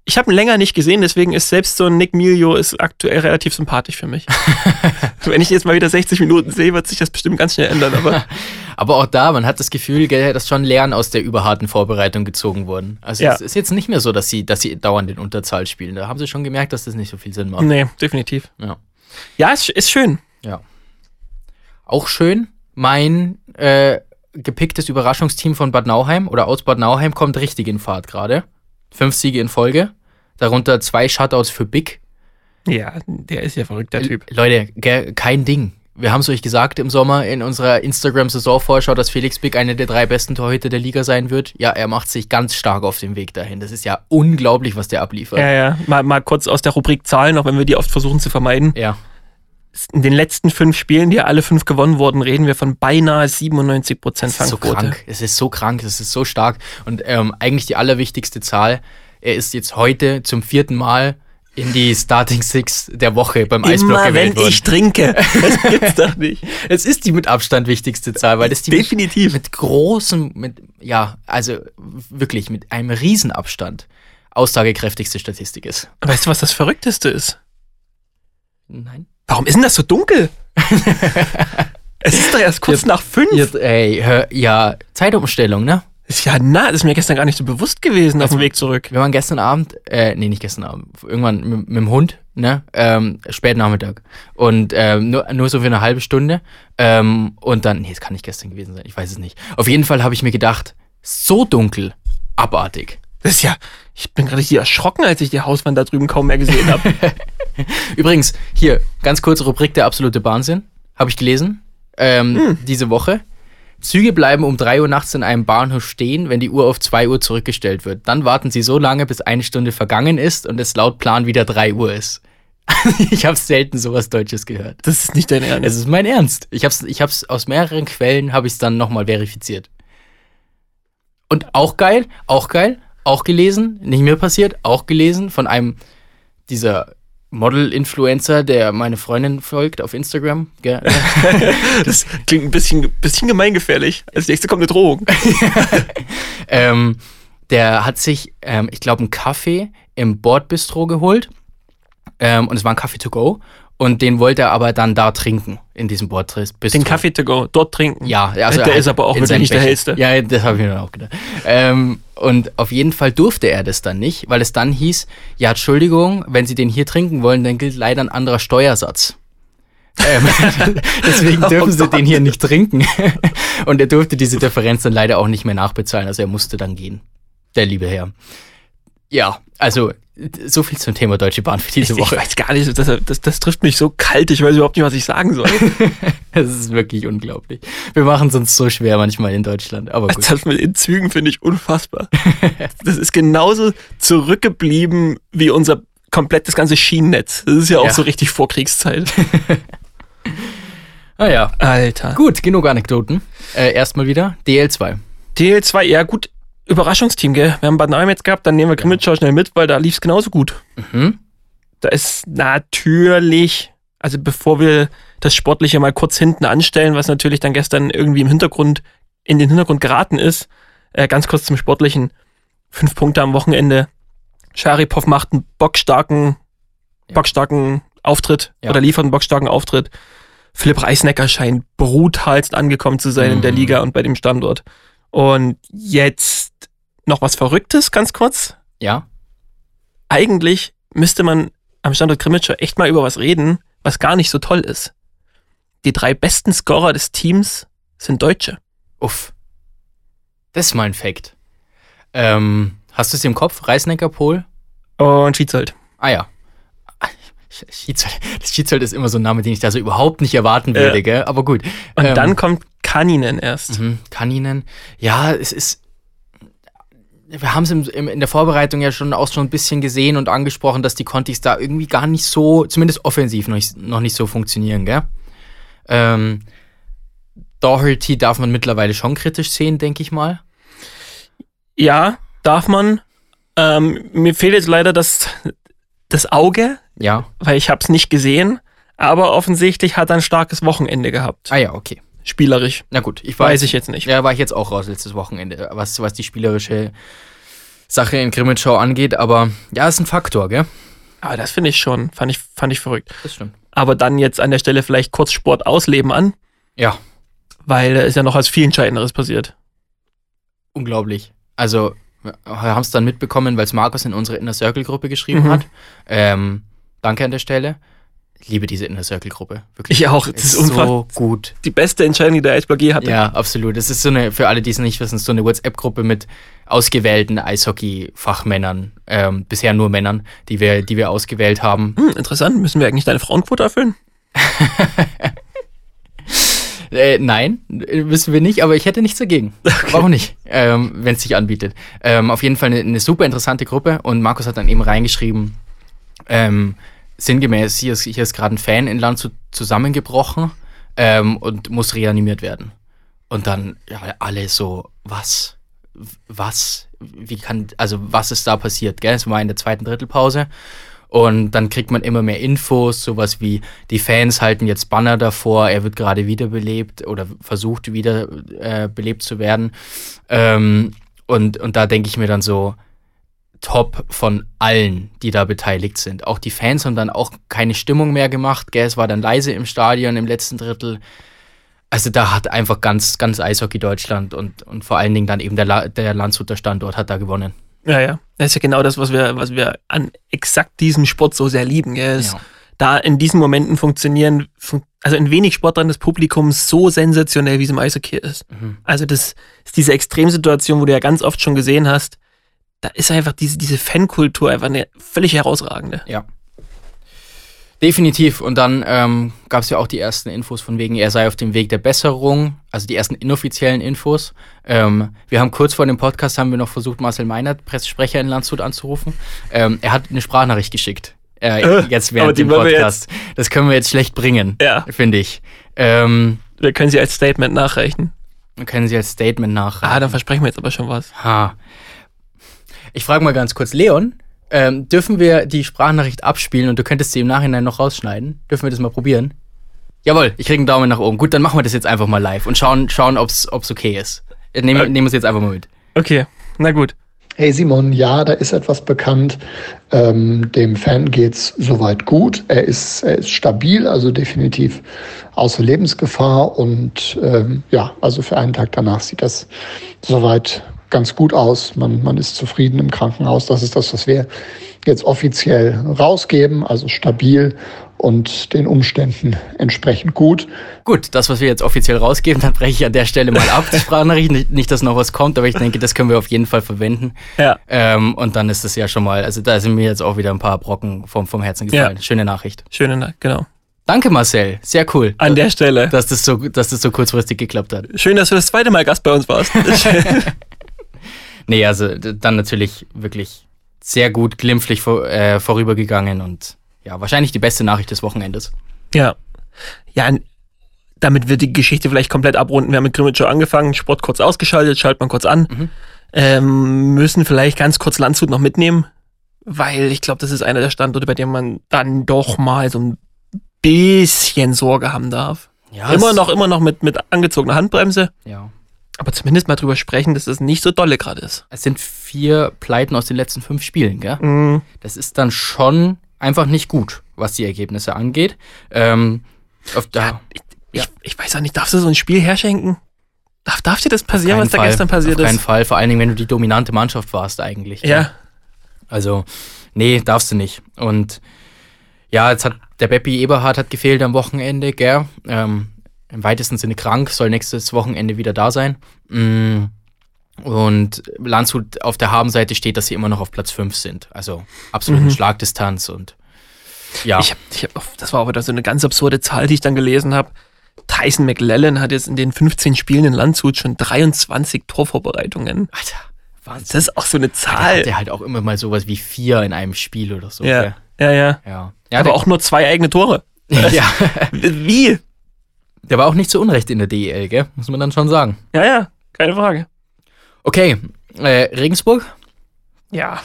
ich habe ihn länger nicht gesehen, deswegen ist selbst so ein Nick Milio ist aktuell relativ sympathisch für mich. Wenn ich jetzt mal wieder 60 Minuten sehe, wird sich das bestimmt ganz schnell ändern. Aber Aber auch da, man hat das Gefühl, gell, dass schon Lernen aus der überharten Vorbereitung gezogen wurden. Also Ja. es ist jetzt nicht mehr so, dass sie, dass sie dauernd in Unterzahl spielen. Da haben sie schon gemerkt, dass das nicht so viel Sinn macht. nee, definitiv. Ja. Ja, ist, ist schön. ja. Auch schön, mein äh, gepicktes Überraschungsteam von Bad Nauheim oder aus Bad Nauheim kommt richtig in Fahrt gerade. Fünf Siege in Folge. Darunter zwei Shutouts für Big. Ja, der ist ja verrückt, der Typ. Leute, kein Ding. Wir haben es euch gesagt im Sommer in unserer Instagram-Saisonvorschau, dass Felix Big einer der drei besten Torhüter der Liga sein wird. Ja, er macht sich ganz stark auf den Weg dahin. Das ist ja unglaublich, was der abliefert. Ja, ja. Mal, mal kurz aus der Rubrik Zahlen, auch wenn wir die oft versuchen zu vermeiden. Ja, In den letzten fünf Spielen, die alle fünf gewonnen wurden, reden wir von beinahe 97 Prozent so Fangquote. krank. Es ist so krank, es ist so stark. Und ähm, eigentlich die allerwichtigste Zahl, er ist jetzt heute zum vierten Mal in die Starting Six der Woche beim Eisblock Immer wenn gewählt worden. ich trinke. Das gibt's doch nicht. Es ist die mit Abstand wichtigste Zahl, weil das die mit, Definitiv. mit großem, mit, ja, also wirklich mit einem Riesenabstand aussagekräftigste Statistik ist. Weißt du, was das Verrückteste ist? Nein. Warum ist denn das so dunkel? es ist doch erst kurz Jetzt- nach fünf. Jetzt, ey, hör, ja, Zeitumstellung, ne? Ist ja nah, das ist mir gestern gar nicht so bewusst gewesen auf dem Weg zurück. Wir waren gestern Abend, äh, nee, nicht gestern Abend, irgendwann mit, mit dem Hund, ne, ähm, spät Nachmittag. Und ähm, nur, nur so für eine halbe Stunde. Ähm, und dann, nee, es kann nicht gestern gewesen sein, ich weiß es nicht. Auf jeden Fall habe ich mir gedacht, so dunkel, abartig. Das ist ja, ich bin gerade hier erschrocken, als ich die Hauswand da drüben kaum mehr gesehen habe. Übrigens, hier, ganz kurze Rubrik der absolute Wahnsinn. Habe ich gelesen. Ähm, Diese Woche. Züge bleiben um 3 Uhr nachts in einem Bahnhof stehen, wenn die Uhr auf 2 Uhr zurückgestellt wird. Dann warten sie so lange, bis eine Stunde vergangen ist und es laut Plan wieder 3 Uhr ist. ich habe selten sowas Deutsches gehört. Das ist nicht dein Ernst. Es ist mein Ernst. Ich habe es ich hab's aus mehreren Quellen, habe ich es dann nochmal verifiziert. Und auch geil, auch geil, auch gelesen, nicht mehr passiert, auch gelesen von einem dieser Model-Influencer, der meine Freundin folgt auf Instagram. Gell? Das klingt ein bisschen, bisschen gemeingefährlich. Als nächstes kommt eine Drohung. ähm, der hat sich, ähm, ich glaube, einen Kaffee im Bordbistro geholt. Ähm, und es war ein Kaffee to go. Und den wollte er aber dann da trinken, in diesem Bordbistro. Den Kaffee to go, dort trinken. Ja, also der halt ist aber auch wirklich nicht der hellste. Ja, das habe ich mir dann auch gedacht. Ähm, und auf jeden Fall durfte er das dann nicht, weil es dann hieß, ja, Entschuldigung, wenn Sie den hier trinken wollen, dann gilt leider ein anderer Steuersatz. ähm, deswegen dürfen Oh sie Gott. den hier nicht trinken. und er durfte diese Differenz dann leider auch nicht mehr nachbezahlen, also er musste dann gehen. Der liebe Herr. Ja, also so viel zum Thema Deutsche Bahn für Ich, diese ich Woche. weiß gar nicht, das, das, das trifft mich so kalt, ich weiß überhaupt nicht, was ich sagen soll. Das ist wirklich unglaublich. Wir machen es uns so schwer manchmal in Deutschland, aber gut. Das mit den Zügen finde ich unfassbar. Das ist genauso zurückgeblieben wie unser komplettes ganze Schienennetz. Das ist ja auch Ja. so richtig Vorkriegszeit. Ah ja, Alter. Gut, genug Anekdoten. Äh, erstmal wieder DL2. DL2, ja gut, Überraschungsteam, gell? Wir haben Bad Nauheim jetzt gehabt, dann nehmen wir Grimmitschau schnell mit, weil da lief es genauso gut. Mhm. Da ist natürlich, also bevor wir das Sportliche mal kurz hinten anstellen, was natürlich dann gestern irgendwie im Hintergrund, in den Hintergrund geraten ist, äh, ganz kurz zum Sportlichen. Fünf Punkte am Wochenende. Scharipov macht einen bockstarken, Ja. bockstarken Auftritt Ja. oder liefert einen bockstarken Auftritt. Philipp Reisnecker scheint brutalst angekommen zu sein in der Mhm. Liga und bei dem Standort. Und jetzt noch was Verrücktes, ganz kurz Ja. eigentlich müsste man am Standort Krimitschau echt mal über was reden, was gar nicht so toll ist. Die drei besten Scorer des Teams sind Deutsche. Uff. Das ist mal ein Fact. Ähm, hast du es im Kopf? Reisnecker, Pol? Und Schiedsold. Ah ja. Sch- Schiedsold. Das Schiedsold ist immer so ein Name, den ich da so überhaupt nicht erwarten würde, Ja. gell? Aber gut. Und Ähm, dann kommt Kaninen erst. Mhm, Kaninen. Ja, es ist. Wir haben es in der Vorbereitung ja schon auch schon ein bisschen gesehen und angesprochen, dass die Contis da irgendwie gar nicht so, zumindest offensiv noch nicht, noch nicht so funktionieren, gell? Ähm, Doherty darf man mittlerweile schon kritisch sehen, denke ich mal. Ja, darf man. Ähm, mir fehlt jetzt leider das, das Auge, Ja. weil ich habe es nicht gesehen. Aber offensichtlich hat er ein starkes Wochenende gehabt. Ah ja, okay. Spielerisch. Na gut, ich war Weiß ich jetzt nicht. Ja, war ich jetzt auch raus letztes Wochenende, was, was die spielerische Sache in Grimmitschau angeht, aber ja, ist ein Faktor, gell? Aber das finde ich schon, fand ich, fand ich verrückt. Das stimmt. Aber dann jetzt an der Stelle vielleicht kurz Sport ausleben an, Ja, weil da ist ja noch was viel Entscheidenderes passiert. unglaublich. Also, haben es dann mitbekommen, weil es Markus in unsere Inner Circle Gruppe geschrieben Mhm. hat. Ähm, danke an der Stelle. Ich liebe diese Inner Circle Gruppe. Wirklich. Ich auch. Das ist unfassbar. so gut. Die beste Entscheidung, die der Eisberg hatte. Ja, absolut. Es ist so eine, für alle, die es nicht wissen, so eine WhatsApp-Gruppe mit ausgewählten Eishockey-Fachmännern, ähm, bisher nur Männern, die wir, die wir ausgewählt haben. Hm, interessant. Müssen wir eigentlich deine Frauenquote erfüllen? Äh, nein, wissen wir nicht, aber ich hätte nichts dagegen. Warum nicht, ähm, wenn es sich anbietet. Ähm, auf jeden Fall eine, eine super interessante Gruppe und Markus hat dann eben reingeschrieben, ähm, sinngemäß, hier ist, hier ist gerade ein Fan in Landshut zusammengebrochen ähm, und muss reanimiert werden. Und dann ja, alle so, was? Was? Wie kann, also was ist da passiert? Gell? Es war in der zweiten Drittelpause. Und dann kriegt man immer mehr Infos, sowas wie die Fans halten jetzt Banner davor, er wird gerade wiederbelebt oder versucht wieder äh, zu werden. Ähm, und, und da denke ich mir dann so, top von allen, die da beteiligt sind. Auch die Fans haben dann auch keine Stimmung mehr gemacht. Gell? Es war dann leise im Stadion im letzten Drittel. Also da hat einfach ganz, ganz Eishockey Deutschland und, und vor allen Dingen dann eben der, La der Landshuter Standort hat da gewonnen. Ja, ja. Das ist ja genau das, was wir, was wir an exakt diesem Sport so sehr lieben. Gell? Ja. Da in diesen Momenten funktionieren, fun also in wenig Sportarten des Publikums so sensationell, wie es im Eishockey ist. Mhm. Also das ist diese Extremsituation, wo du ja ganz oft schon gesehen hast, da ist einfach diese, diese Fankultur einfach eine völlig herausragende. Ja. Definitiv. Und dann ähm, gab es ja auch die ersten Infos von wegen, er sei auf dem Weg der Besserung, also die ersten inoffiziellen Infos. Ähm, wir haben kurz vor dem Podcast haben wir noch versucht, Marcel Meinert, Pressesprecher in Landshut, anzurufen. Ähm, er hat eine Sprachnachricht geschickt. Äh, Äh, jetzt während dem wir Podcast. Das können wir jetzt schlecht bringen, Ja. finde ich. Ähm, Wir können sie als Statement nachreichen. können Sie als Statement nach. Ah, dann versprechen wir jetzt aber schon was. Ha. Ich frage mal ganz kurz, Leon, ähm, dürfen wir die Sprachnachricht abspielen und du könntest sie im Nachhinein noch rausschneiden? Dürfen wir das mal probieren? Jawohl, ich kriege einen Daumen nach oben. Gut, dann machen wir das jetzt einfach mal live und schauen, schauen ob es okay ist. Äh, Nehmen Okay. nehmen wir es jetzt einfach mal mit. Okay, na gut. Hey Simon, ja, da ist etwas bekannt. Ähm, dem Fan geht's soweit gut. Er ist, er ist stabil, also definitiv außer Lebensgefahr. Und ähm, ja, also für einen Tag danach sieht das soweit ganz gut aus. Man, man ist zufrieden im Krankenhaus. Das ist das, was wir jetzt offiziell rausgeben. Also stabil und den Umständen entsprechend gut. Gut, das, was wir jetzt offiziell rausgeben, dann breche ich an der Stelle mal ab, die Sprachnachricht. Nicht, nicht, dass noch was kommt, aber ich denke, das können wir auf jeden Fall verwenden. Ja. Ähm, und dann ist das ja schon mal, also da sind mir jetzt auch wieder ein paar Brocken vom, vom Herzen gefallen. Schöne Nachricht. Schöne Nacht, genau. Danke, Marcel. Sehr cool. An der Stelle. dass das so, dass das so kurzfristig geklappt hat. Schön, dass du das zweite Mal Gast bei uns warst. Nee, also dann natürlich wirklich sehr gut glimpflich vor, äh, vorübergegangen und ja, wahrscheinlich die beste Nachricht des Wochenendes. ja. Ja, damit wir die Geschichte vielleicht komplett abrunden. Wir haben mit Grimmitschau angefangen, Sport kurz ausgeschaltet, schaltet man kurz an. Mhm. Ähm, müssen vielleicht ganz kurz Landshut noch mitnehmen, weil ich glaube, das ist einer der Standorte, bei dem man dann doch mal so ein bisschen Sorge haben darf. Ja, immer noch, immer noch mit, mit angezogener Handbremse, Ja. Aber zumindest mal drüber sprechen, dass es nicht so dolle gerade ist. Es sind vier Pleiten aus den letzten fünf Spielen, gell? Mhm. Das ist dann schon einfach nicht gut, was die Ergebnisse angeht. Ähm, auf da, Ich, ich weiß auch nicht, darfst du so ein Spiel herschenken? Darf, darf dir das passieren, was da Fall, gestern passiert auf keinen ist? Fall, vor allen Dingen, wenn du die dominante Mannschaft warst eigentlich. Ja, Also, nee, darfst du nicht. Und ja, jetzt hat der Beppi Eberhard hat gefehlt am Wochenende, gell? Ähm, Im weitesten Sinne krank, soll nächstes Wochenende wieder da sein. Mm, Und Landshut auf der Habenseite steht, dass sie immer noch auf Platz 5 sind. Also absolute Mhm. Schlagdistanz und ja. Ich hab, ich hab, das war aber wieder so eine ganz absurde Zahl, die ich dann gelesen habe. Tyson McLellan hat jetzt in den 15 Spielen in Landshut schon 23 Torvorbereitungen. Alter, Wahnsinn. Das ist auch so eine Der Zahl. hatte halt auch immer mal sowas wie vier in einem Spiel oder so. Ja, ja, ja. ja. ja aber der- auch nur zwei eigene Tore. ja. Wie? Der war auch nicht zu Unrecht in der DEL, gell? Muss man dann schon sagen. Ja, ja, keine Frage. Okay, äh, Regensburg? Ja.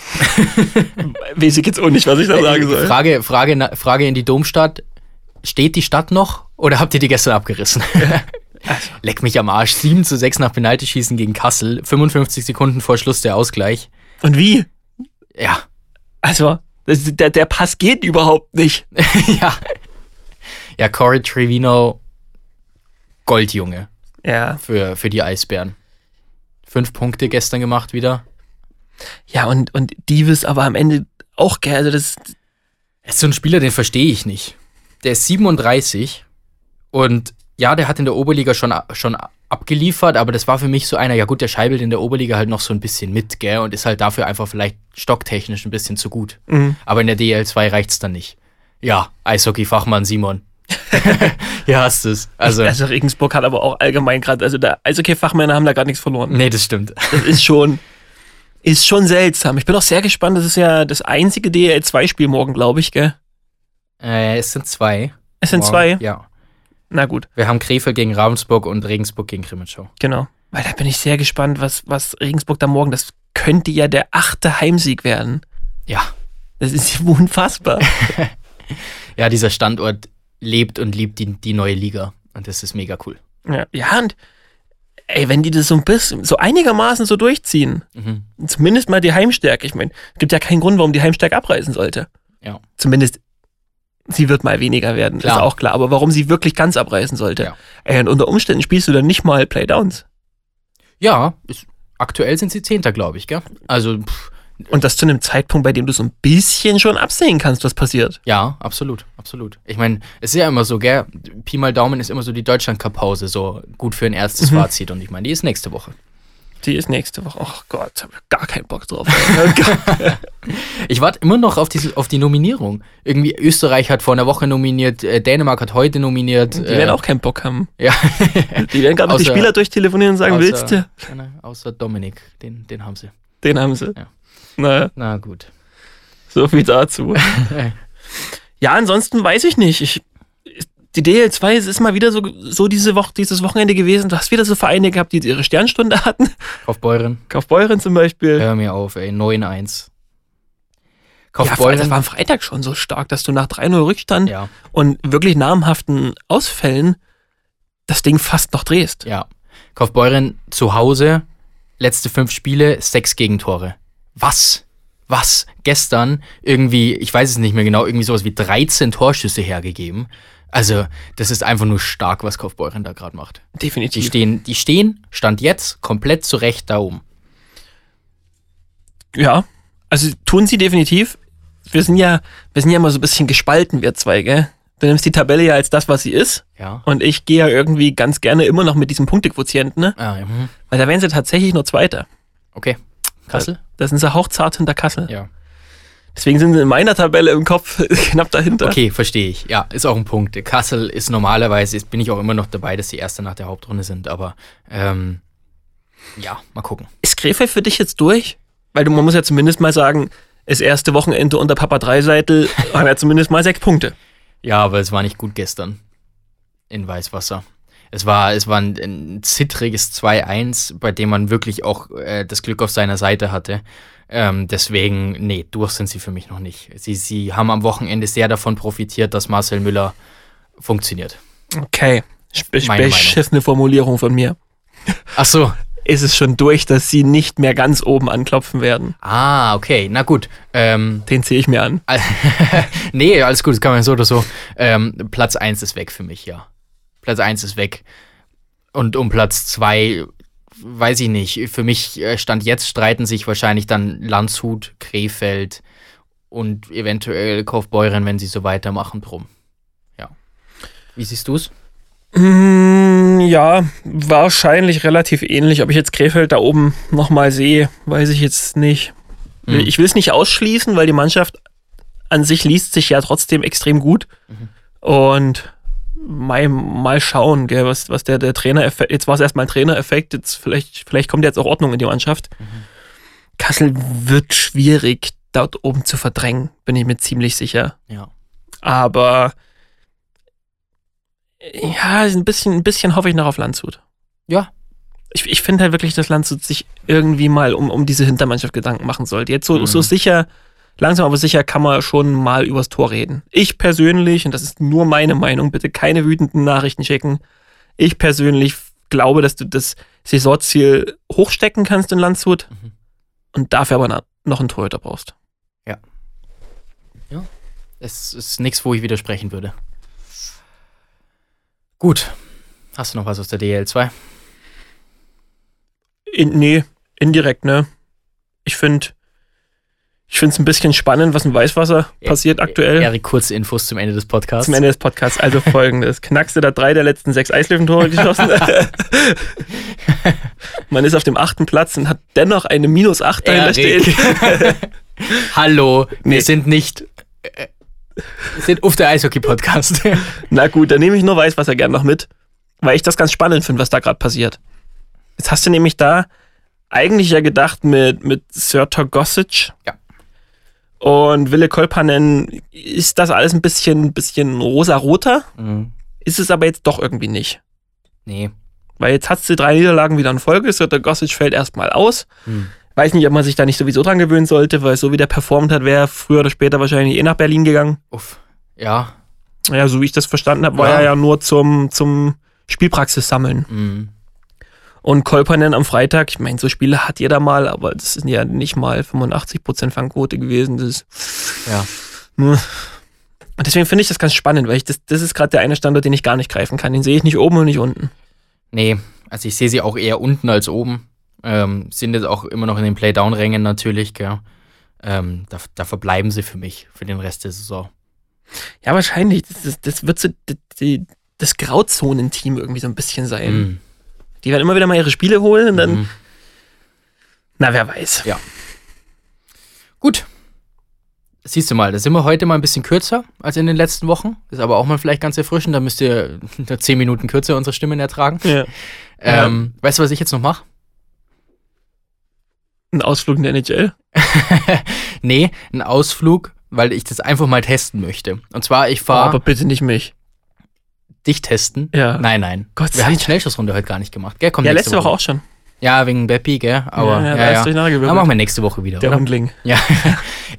Weiß ich jetzt auch nicht, was ich da sagen soll. Frage, Frage, Frage in die Domstadt. Steht die Stadt noch oder habt ihr die gestern abgerissen? Also. Leck mich am Arsch. 7 zu 6 nach Penaltyschießen gegen Kassel. 55 Sekunden vor Schluss der Ausgleich. Und wie? Ja. Also, das, der, der Pass geht überhaupt nicht. ja. Ja, Corey Trevino, Goldjunge Ja. für, für die Eisbären. Fünf Punkte gestern gemacht wieder. Ja, und, und Divis aber am Ende auch, gell, also das, Er ist so ein Spieler, den verstehe ich nicht. Der ist 37 und ja, der hat in der Oberliga schon, schon abgeliefert, aber das war für mich so einer, ja gut, der scheibelt in der Oberliga halt noch so ein bisschen mit, gell, und ist halt dafür einfach vielleicht stocktechnisch ein bisschen zu gut. Mhm. Aber in der DL2 reicht's dann nicht. Ja, Eishockey-Fachmann Simon. Ja, hast es. Also, also Regensburg hat aber auch allgemein gerade, also der Eishockey-Fachmänner haben da gar nichts verloren. nee, das stimmt. Das ist schon, ist schon seltsam. Ich bin auch sehr gespannt, das ist ja das einzige DL2-Spiel morgen, glaube ich, gell? Äh, es sind zwei. Es sind Morgen- zwei. Ja. Na gut, Wir haben Krefeld gegen Ravensburg und Regensburg gegen Grimmitschau. genau. Weil da bin ich sehr gespannt, was, was Regensburg da morgen, das könnte ja der achte Heimsieg werden. Ja. Das ist unfassbar. Ja, dieser Standort lebt und liebt die, die neue Liga. Und das ist mega cool. ja. ja, und ey, wenn die das so ein bisschen, so einigermaßen so durchziehen, Mhm. zumindest mal die Heimstärke, ich meine, es gibt ja keinen Grund, warum die Heimstärke abreißen sollte. Ja. Zumindest, sie wird mal weniger werden, Klar. ist auch klar. Aber warum sie wirklich ganz abreißen sollte. Ja. Ey, und unter Umständen spielst du dann nicht mal Playdowns. Ja, ist, aktuell sind sie Zehnter, glaube ich, gell? Also, pff, Und das zu einem Zeitpunkt, bei dem du so ein bisschen schon absehen kannst, was passiert. ja, absolut, absolut. Ich meine, es ist ja immer so, gell? Pi mal Daumen ist immer so die Deutschland-Cup-Pause, so gut für ein erstes Mhm. Fazit. Und ich meine, die ist nächste Woche. Die ist nächste Woche. Oh Gott, hab ich gar keinen Bock drauf. Ich warte immer noch auf, diese, auf die Nominierung. Irgendwie Österreich hat vor einer Woche nominiert, äh, Dänemark hat heute nominiert. die werden auch keinen Bock haben. Ja. Die werden gerade noch die Außer- Spieler durchtelefonieren und sagen, willst du? Außer, außer Dominik, den, den haben sie. Den haben sie. Ja. Naja, Na gut. so viel dazu. ja, ansonsten weiß ich nicht. Ich, die DL2, es ist mal wieder so, so diese Woche, dieses Wochenende gewesen. Du hast wieder so Vereine gehabt, die ihre Sternstunde hatten. Kaufbeuren, Kaufbeuren zum Beispiel. hör mir auf, ey, 9-1. Ja, vor allem, das Kaufbeuren, war am Freitag schon so stark, dass du nach 3-0 Rückstand ja, und wirklich namhaften Ausfällen das Ding fast noch drehst. ja. Kaufbeuren zu Hause, letzte fünf Spiele, sechs Gegentore. Was? Was? Gestern irgendwie, ich weiß es nicht mehr genau, irgendwie sowas wie 13 Torschüsse hergegeben. Also, das ist einfach nur stark, was Kaufbeuren da gerade macht. Die Definitiv. stehen, die stehen, stand jetzt, komplett zurecht da oben. Ja, also tun sie definitiv. Wir sind ja, wir sind ja immer so ein bisschen gespalten, wir zwei, gell? Du nimmst die Tabelle ja als das, was sie ist. Ja. Und ich gehe ja irgendwie ganz gerne immer noch mit diesem Punktequotienten, ne? Ah, ja. mhm. Weil da wären sie tatsächlich nur Zweiter. Okay. Kassel? Da sind sie hauchzart hinter Kassel. Ja. Deswegen sind sie in meiner Tabelle im Kopf knapp dahinter. Okay, verstehe ich. Ja, ist auch ein Punkt. Kassel ist normalerweise, ist, bin ich auch immer noch dabei, dass die Erste nach der Hauptrunde sind, aber ähm, ja, mal gucken. Ist Krefeld für dich jetzt durch? Weil du, man muss ja zumindest mal sagen, das erste Wochenende unter Papa Dreiseitel haben ja zumindest mal sechs Punkte. Ja, aber es war nicht gut gestern in Weißwasser. Es war, es war ein, ein zittriges 2-1, bei dem man wirklich auch äh, das Glück auf seiner Seite hatte. Ähm, deswegen, nee, durch sind sie für mich noch nicht. Sie, sie haben am Wochenende sehr davon profitiert, dass Marcel Müller funktioniert. Okay. Beschissene Formulierung von mir. Ach so. Ist es schon durch, dass sie nicht mehr ganz oben anklopfen werden? Ah, okay, na gut. Ähm, Den ziehe ich mir an. Nee, alles gut, das kann man so oder so. Ähm, Platz 1 ist weg für mich, ja. Platz 1 ist weg. Und um Platz 2, weiß ich nicht. Für mich äh, stand jetzt, streiten sich wahrscheinlich dann Landshut, Krefeld und eventuell Kaufbeuren, wenn sie so weitermachen, drum. Ja. Wie siehst du's? Mm, ja, wahrscheinlich relativ ähnlich. Ob ich jetzt Krefeld da oben nochmal sehe, weiß ich jetzt nicht. Mhm. Ich will es nicht ausschließen, weil die Mannschaft an sich liest sich ja trotzdem extrem gut. Und mal, mal schauen, gell, was, was der, der Trainereffekt, jetzt war es erstmal ein Trainereffekt, jetzt vielleicht, vielleicht kommt jetzt auch Ordnung in die Mannschaft. Kassel wird schwierig, dort oben zu verdrängen, bin ich mir ziemlich sicher. Ja. Aber Ja, ein bisschen, ein bisschen hoffe ich noch auf Landshut. Ja. Ich, ich finde halt wirklich, dass Landshut sich irgendwie mal um, um diese Hintermannschaft Gedanken machen sollte. Jetzt so, Mhm. so sicher, langsam aber sicher kann man schon mal übers Tor reden. Ich persönlich, und das ist nur meine Meinung, bitte keine wütenden Nachrichten schicken. Ich persönlich glaube, dass du das Saisonziel hochstecken kannst in Landshut Mhm. und dafür aber noch einen Torhüter brauchst. Es ist nichts, wo ich widersprechen würde. Gut. Hast du noch was aus der DL2? In, nee, indirekt, ne? Ich finde ich finde es ein bisschen spannend, was im Weißwasser passiert aktuell. Erik, kurze Infos zum Ende des Podcasts. Zum Ende des Podcasts. Also folgendes. Knackste da drei der letzten sechs Eislöwentore geschossen. Man ist auf dem achten Platz und hat dennoch eine minus acht dahinter stehen. Hallo, Nee. wir sind nicht. äh, Wir sind auf der Eishockey-Podcast. Na gut, dann nehme ich nur Weißwasser gern noch mit, weil ich das ganz spannend finde, was da gerade passiert. Jetzt hast du nämlich da eigentlich ja gedacht mit, mit Sir Gossage Ja. Und Wille Kolpanen, ist das alles ein bisschen, bisschen rosa-roter? Mhm. Ist es aber jetzt doch irgendwie nicht. Nee. Weil jetzt hast du drei Niederlagen wieder in Folge, Sir Gossage fällt erstmal aus. Hm. Weiß nicht, ob man sich da nicht sowieso dran gewöhnen sollte, weil so wie der performt hat, wäre er früher oder später wahrscheinlich eh nach Berlin gegangen. Uff. Ja. Ja, so wie ich das verstanden habe, war Ja. er ja nur zum, zum Spielpraxis sammeln. Mhm. Und Kolpanen am Freitag, ich meine, so Spiele hat jeder mal, aber das sind ja nicht mal 85% Fangquote gewesen. Das ist, Ja. Und deswegen finde ich das ganz spannend, weil ich das, das ist gerade der eine Standort, den ich gar nicht greifen kann. Den sehe ich nicht oben und nicht unten. Nee, also ich sehe sie auch eher unten als oben. Ähm, sind jetzt auch immer noch in den Playdown-Rängen natürlich, gell. Ähm, da, da verbleiben sie für mich, für den Rest der Saison. Ja, wahrscheinlich. Das, das, das wird so die, das Grauzonenteam irgendwie so ein bisschen sein. Mhm. Die werden immer wieder mal ihre Spiele holen und dann, Mhm. na, wer weiß. Gut. Siehst du mal, da sind wir heute mal ein bisschen kürzer als in den letzten Wochen. Ist aber auch mal vielleicht ganz erfrischend. Da müsst ihr nur zehn Minuten kürzer unsere Stimmen ertragen. Ja. Ähm, Weißt du, was ich jetzt noch mache? Ein Ausflug in der NHL. nee, ein Ausflug, weil ich das einfach mal testen möchte. Und zwar, ich Oh, fahre aber bitte nicht mich. Dich testen. Ja. Nein, nein. Gott sei Wir haben die. Schnellschussrunde heute gar nicht gemacht. Gell? Kommt Ja, letzte Woche auch schon. Ja, wegen Beppi, gell? Aber ja, ja, ja. ja. Dann machen wir nächste Woche wieder, Der oder? Hundling. Ja.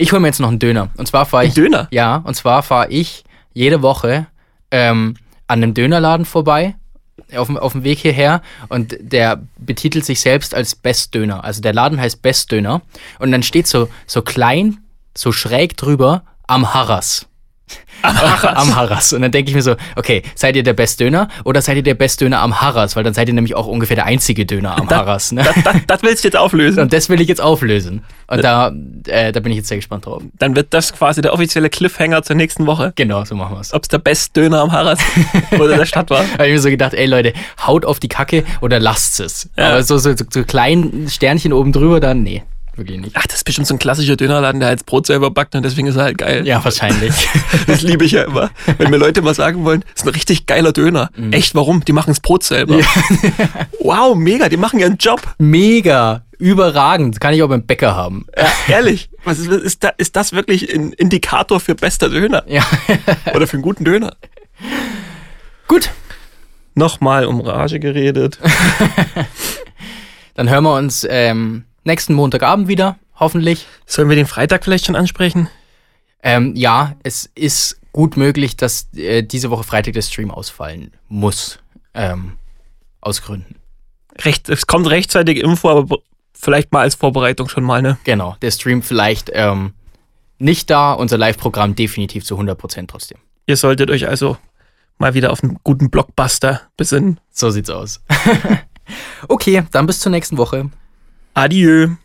Ich hole mir jetzt noch einen Döner. Und zwar fahre Ein ich. Döner. Ja, und zwar fahre ich jede Woche ähm, an einem Dönerladen vorbei, auf, dem- auf dem Weg hierher. Und der betitelt sich selbst als Best Döner. Also der Laden heißt Best Döner. Und dann steht so, so klein, so schräg drüber am Harras. Am Harras. Und dann denke ich mir so, okay, seid ihr der Best Döner oder seid ihr der Best Döner am Harras? Weil dann seid ihr nämlich auch ungefähr der einzige Döner am Harras. Ne? Das, das, das willst du jetzt auflösen. Und das will ich jetzt auflösen. Und da, äh, da bin ich jetzt sehr gespannt drauf. Dann wird das quasi der offizielle Cliffhanger zur nächsten Woche. Genau, so machen wir es. Ob es der Best-Döner am Harras oder der Stadt war. habe ich mir so gedacht, ey Leute, haut auf die Kacke oder lasst es. Ja. Aber so, so, so, so kleinen Sternchen oben drüber, dann nee, wirklich nicht. Ach, das ist bestimmt so ein klassischer Dönerladen, der halt das Brot selber backt und deswegen ist er halt geil. Ja, wahrscheinlich. Das liebe ich ja immer. Wenn mir Leute mal sagen wollen, das ist ein richtig geiler Döner. Echt, warum? Die machen das Brot selber. wow, mega, die machen ihren Job. Mega, überragend. Kann ich auch beim Bäcker haben. Ja, ehrlich. Was ist, ist, da, ist das wirklich ein Indikator für bester Döner? Ja. Oder für einen guten Döner? Gut, Nochmal um Rage geredet. dann hören wir uns ähm, nächsten Montagabend wieder, hoffentlich. Sollen wir den Freitag vielleicht schon ansprechen? Ähm, ja, es ist gut möglich, dass äh, diese Woche Freitag der Stream ausfallen muss. Ähm, aus Gründen. Recht, es kommt rechtzeitig Info, aber vielleicht mal als Vorbereitung schon mal, ne? Genau, der Stream vielleicht ähm, nicht da, unser Live-Programm definitiv zu 100% trotzdem. Ihr solltet euch also mal wieder auf einen guten Blockbuster besinnen. So sieht's aus. okay, dann bis zur nächsten Woche. Adieu.